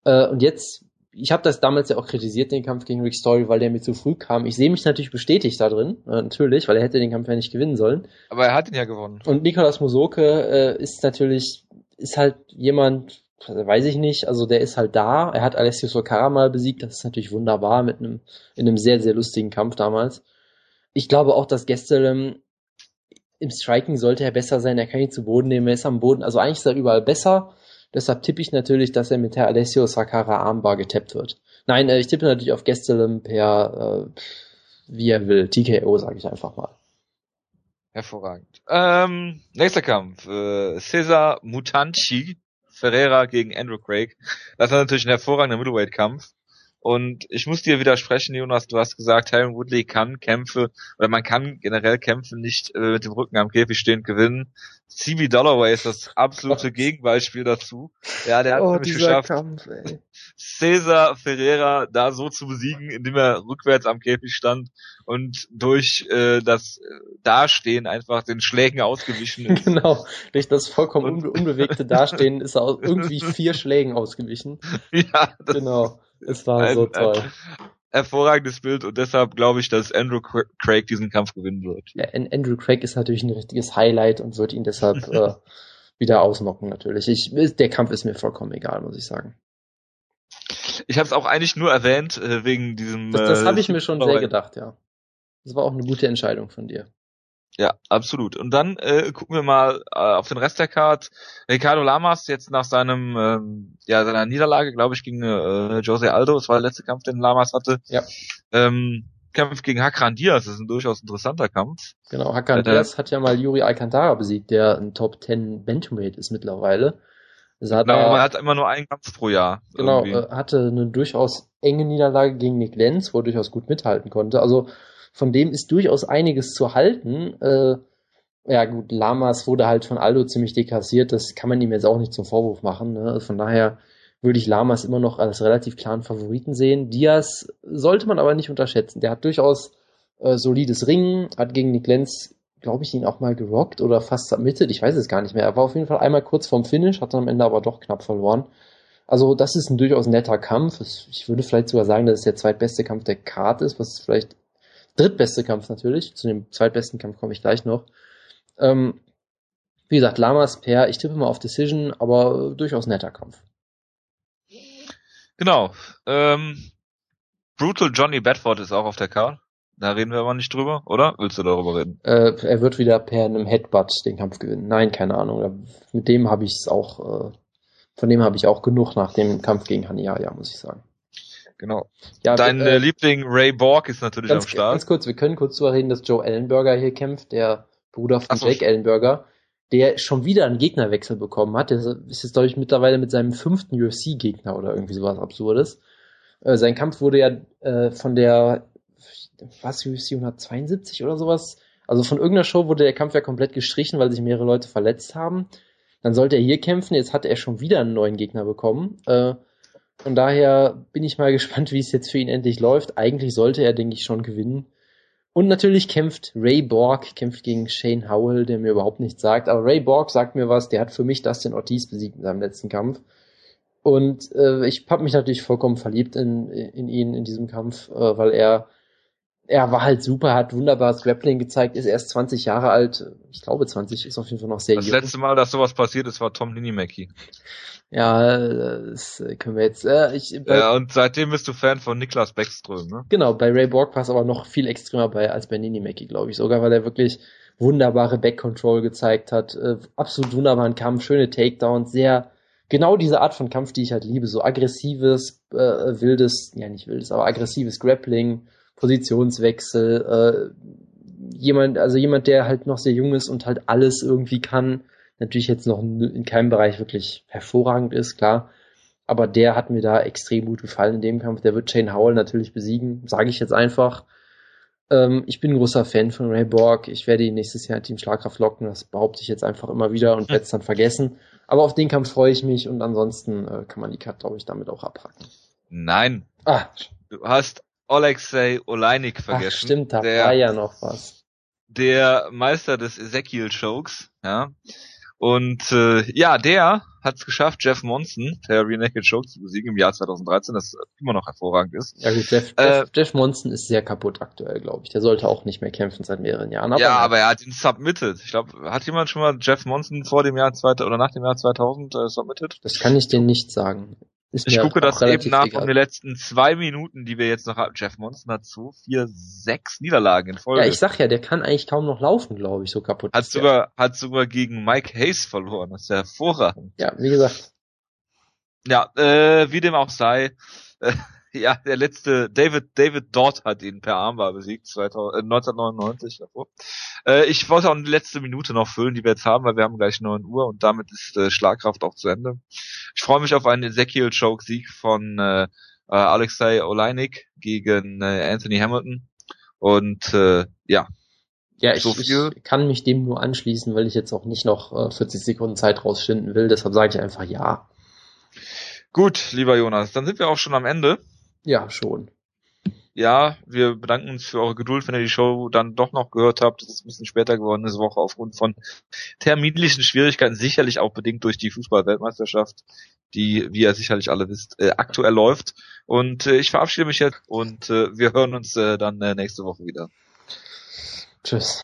Äh, und jetzt, ich habe das damals ja auch kritisiert, den Kampf gegen Rick Story, weil der mir zu früh kam. Ich sehe mich natürlich bestätigt da drin, äh, natürlich, weil er hätte den Kampf ja nicht gewinnen sollen. Aber er hat ihn ja gewonnen. Und Nicolas Musoke äh, ist natürlich ist halt jemand, weiß ich nicht, also der ist halt da. Er hat Alessio Socara mal besiegt, das ist natürlich wunderbar mit einem, in einem sehr, sehr lustigen Kampf damals. Ich glaube auch, dass Gestelem im Striking sollte er besser sein, er kann ihn zu Boden nehmen, er ist am Boden, also eigentlich ist er überall besser. Deshalb tippe ich natürlich, dass er mit der Alessio Sakara Armbar getappt wird. Nein, äh, ich tippe natürlich auf Gestelem per, äh, wie er will, TKO, sage ich einfach mal. Hervorragend. Ähm, nächster Kampf. Äh, Cesar Mutanchi Ferreira gegen Andrew Craig. Das ist natürlich ein hervorragender Middleweight-Kampf. Und ich muss dir widersprechen, Jonas, du hast gesagt, Tyron Woodley kann Kämpfe, oder man kann generell Kämpfe nicht äh, mit dem Rücken am Käfig stehend gewinnen. CB Dollaway ist das absolute Gegenbeispiel dazu. Ja, der hat oh, nämlich geschafft, Kampf. Cesar Ferreira da so zu besiegen, indem er rückwärts am Käfig stand und durch äh, das Dastehen einfach den Schlägen ausgewichen ist. genau, durch das vollkommen unbe unbewegte Dastehen ist er irgendwie vier Schlägen ausgewichen. Ja, das genau. Es war ein, so toll. Ein hervorragendes Bild und deshalb glaube ich, dass Andrew Craig diesen Kampf gewinnen wird. Ja, Andrew Craig ist natürlich ein richtiges Highlight und wird ihn deshalb äh, wieder ausnocken natürlich. Ich, der Kampf ist mir vollkommen egal, muss ich sagen. Ich habe es auch eigentlich nur erwähnt äh, wegen diesem. Das, das habe ich mir schon sehr gedacht, ja. Das war auch eine gute Entscheidung von dir. Ja, absolut. Und dann äh, gucken wir mal äh, auf den Rest der Card. Ricardo Lamas jetzt nach seinem ähm, ja seiner Niederlage, glaube ich, gegen äh, Jose Aldo, das war der letzte Kampf, den Lamas hatte. Ja. Ähm, Kampf gegen Hakran Diaz, das ist ein durchaus interessanter Kampf. Genau, Hakran äh, Diaz hat ja mal Yuri Alcantara besiegt, der ein Top 10 Bantamweight ist mittlerweile. Also hat genau, er, man hat immer nur einen Kampf pro Jahr. Genau, äh, hatte eine durchaus enge Niederlage gegen Nick Lenz, wo er durchaus gut mithalten konnte. Also von dem ist durchaus einiges zu halten. Äh, ja gut, Lamas wurde halt von Aldo ziemlich deklassiert, das kann man ihm jetzt auch nicht zum Vorwurf machen. Ne? Von daher würde ich Lamas immer noch als relativ klaren Favoriten sehen. Diaz sollte man aber nicht unterschätzen. Der hat durchaus äh, solides Ringen, hat gegen Nick Lenz, glaube ich, ihn auch mal gerockt oder fast submitted. Ich weiß es gar nicht mehr. Er war auf jeden Fall einmal kurz vorm Finish, hat dann am Ende aber doch knapp verloren. Also das ist ein durchaus netter Kampf. Ich würde vielleicht sogar sagen, dass es der zweitbeste Kampf der Card ist, was vielleicht drittbeste Kampf natürlich. Zu dem zweitbesten Kampf komme ich gleich noch. Ähm, wie gesagt, Lamas Per, ich tippe mal auf Decision, aber durchaus netter Kampf. Genau. Ähm, Brutal Johnny Bedford ist auch auf der Card. Da reden wir aber nicht drüber, oder? Willst du darüber reden? Äh, er wird wieder per einem Headbutt den Kampf gewinnen. Nein, keine Ahnung. Mit dem habe ich es auch äh, von dem habe ich auch genug nach dem Kampf gegen Haniaya, muss ich sagen. Genau. Ja, Dein äh, Liebling Ray Borg ist natürlich ganz, am Start. Ganz kurz, wir können kurz darüber reden, dass Joe Ellenberger hier kämpft, der Bruder von so, Jake Ellenberger, der schon wieder einen Gegnerwechsel bekommen hat. Der ist jetzt, glaube ich, mittlerweile mit seinem fünften UFC-Gegner oder irgendwie sowas Absurdes. Äh, sein Kampf wurde ja äh, von der, was, UFC 172 oder sowas? Also von irgendeiner Show wurde der Kampf ja komplett gestrichen, weil sich mehrere Leute verletzt haben. Dann sollte er hier kämpfen, jetzt hat er schon wieder einen neuen Gegner bekommen. Äh, von daher bin ich mal gespannt, wie es jetzt für ihn endlich läuft. Eigentlich sollte er, denke ich, schon gewinnen. Und natürlich kämpft Ray Borg, kämpft gegen Shane Howell, der mir überhaupt nichts sagt. Aber Ray Borg sagt mir was, der hat für mich Dustin Ortiz besiegt in seinem letzten Kampf. Und äh, ich habe mich natürlich vollkommen verliebt in, in ihn in diesem Kampf, äh, weil er er war halt super, hat wunderbares Grappling gezeigt, ist erst 20 Jahre alt. Ich glaube 20 ist auf jeden Fall noch sehr das jung. Das letzte Mal, dass sowas passiert ist, war Tom Linimacki. Ja, das können wir jetzt. Äh, ich, bei, ja, und seitdem bist du Fan von Niklas Beckström, ne? Genau, bei Ray Borg war es aber noch viel extremer bei als bei Ninimaki, glaube ich. Sogar weil er wirklich wunderbare Back-Control gezeigt hat, äh, absolut wunderbaren Kampf, schöne Takedowns, sehr genau diese Art von Kampf, die ich halt liebe, so aggressives, äh, wildes, ja nicht wildes, aber aggressives Grappling, Positionswechsel, äh, jemand, also jemand, der halt noch sehr jung ist und halt alles irgendwie kann, natürlich jetzt noch in keinem Bereich wirklich hervorragend ist, klar. Aber der hat mir da extrem gut gefallen in dem Kampf. Der wird Shane Howell natürlich besiegen, sage ich jetzt einfach. Ähm, ich bin ein großer Fan von Ray Borg. Ich werde ihn nächstes Jahr in Team Schlagkraft locken. Das behaupte ich jetzt einfach immer wieder und werde es dann vergessen. Aber auf den Kampf freue ich mich und ansonsten äh, kann man die Cut, glaube ich, damit auch abhaken. Nein. Ah. Du hast Alexei Oleinik vergessen. Ach, stimmt, da der, war ja noch was. Der Meister des Ezekiel Chokes, ja. Und äh, ja, der hat es geschafft, Jeff Monson, der Renaked Choke zu besiegen im Jahr 2013, das immer noch hervorragend ist. Ja gut, Jeff, äh, Jeff, Jeff Monson ist sehr kaputt aktuell, glaube ich. Der sollte auch nicht mehr kämpfen seit mehreren Jahren. Aber ja, aber er hat ihn submitted. Ich glaube, hat jemand schon mal Jeff Monson vor dem Jahr 2000 oder nach dem Jahr 2000 äh, submitted? Das kann ich dir nicht sagen. Ist ich gucke das eben nach egal. von den letzten zwei Minuten, die wir jetzt noch haben. Jeff Monson hat so vier, sechs Niederlagen in Folge. Ja, ich sag ja, der kann eigentlich kaum noch laufen, glaube ich, so kaputt. Hat sogar, hat sogar gegen Mike Hayes verloren. Das ist ja hervorragend. Ja, wie gesagt. Ja, äh, wie dem auch sei. Äh, ja, der letzte, David, David Dodd hat ihn per Armbar besiegt, 2000, äh, 1999 davor. Äh, ich wollte auch eine letzte Minute noch füllen, die wir jetzt haben, weil wir haben gleich 9 Uhr und damit ist äh, Schlagkraft auch zu Ende. Ich freue mich auf einen Ezekiel Choke Sieg von äh, äh, Alexei Oleinik gegen äh, Anthony Hamilton und äh, ja. Ja, ich, so ich kann mich dem nur anschließen, weil ich jetzt auch nicht noch äh, 40 Sekunden Zeit rausschinden will. Deshalb sage ich einfach ja. Gut, lieber Jonas, dann sind wir auch schon am Ende. Ja, schon. Ja, wir bedanken uns für eure Geduld, wenn ihr die Show dann doch noch gehört habt. Das ist ein bisschen später geworden diese Woche aufgrund von terminlichen Schwierigkeiten, sicherlich auch bedingt durch die Fußball-Weltmeisterschaft, die, wie ihr sicherlich alle wisst, äh, aktuell läuft. Und äh, ich verabschiede mich jetzt und äh, wir hören uns äh, dann äh, nächste Woche wieder. Tschüss.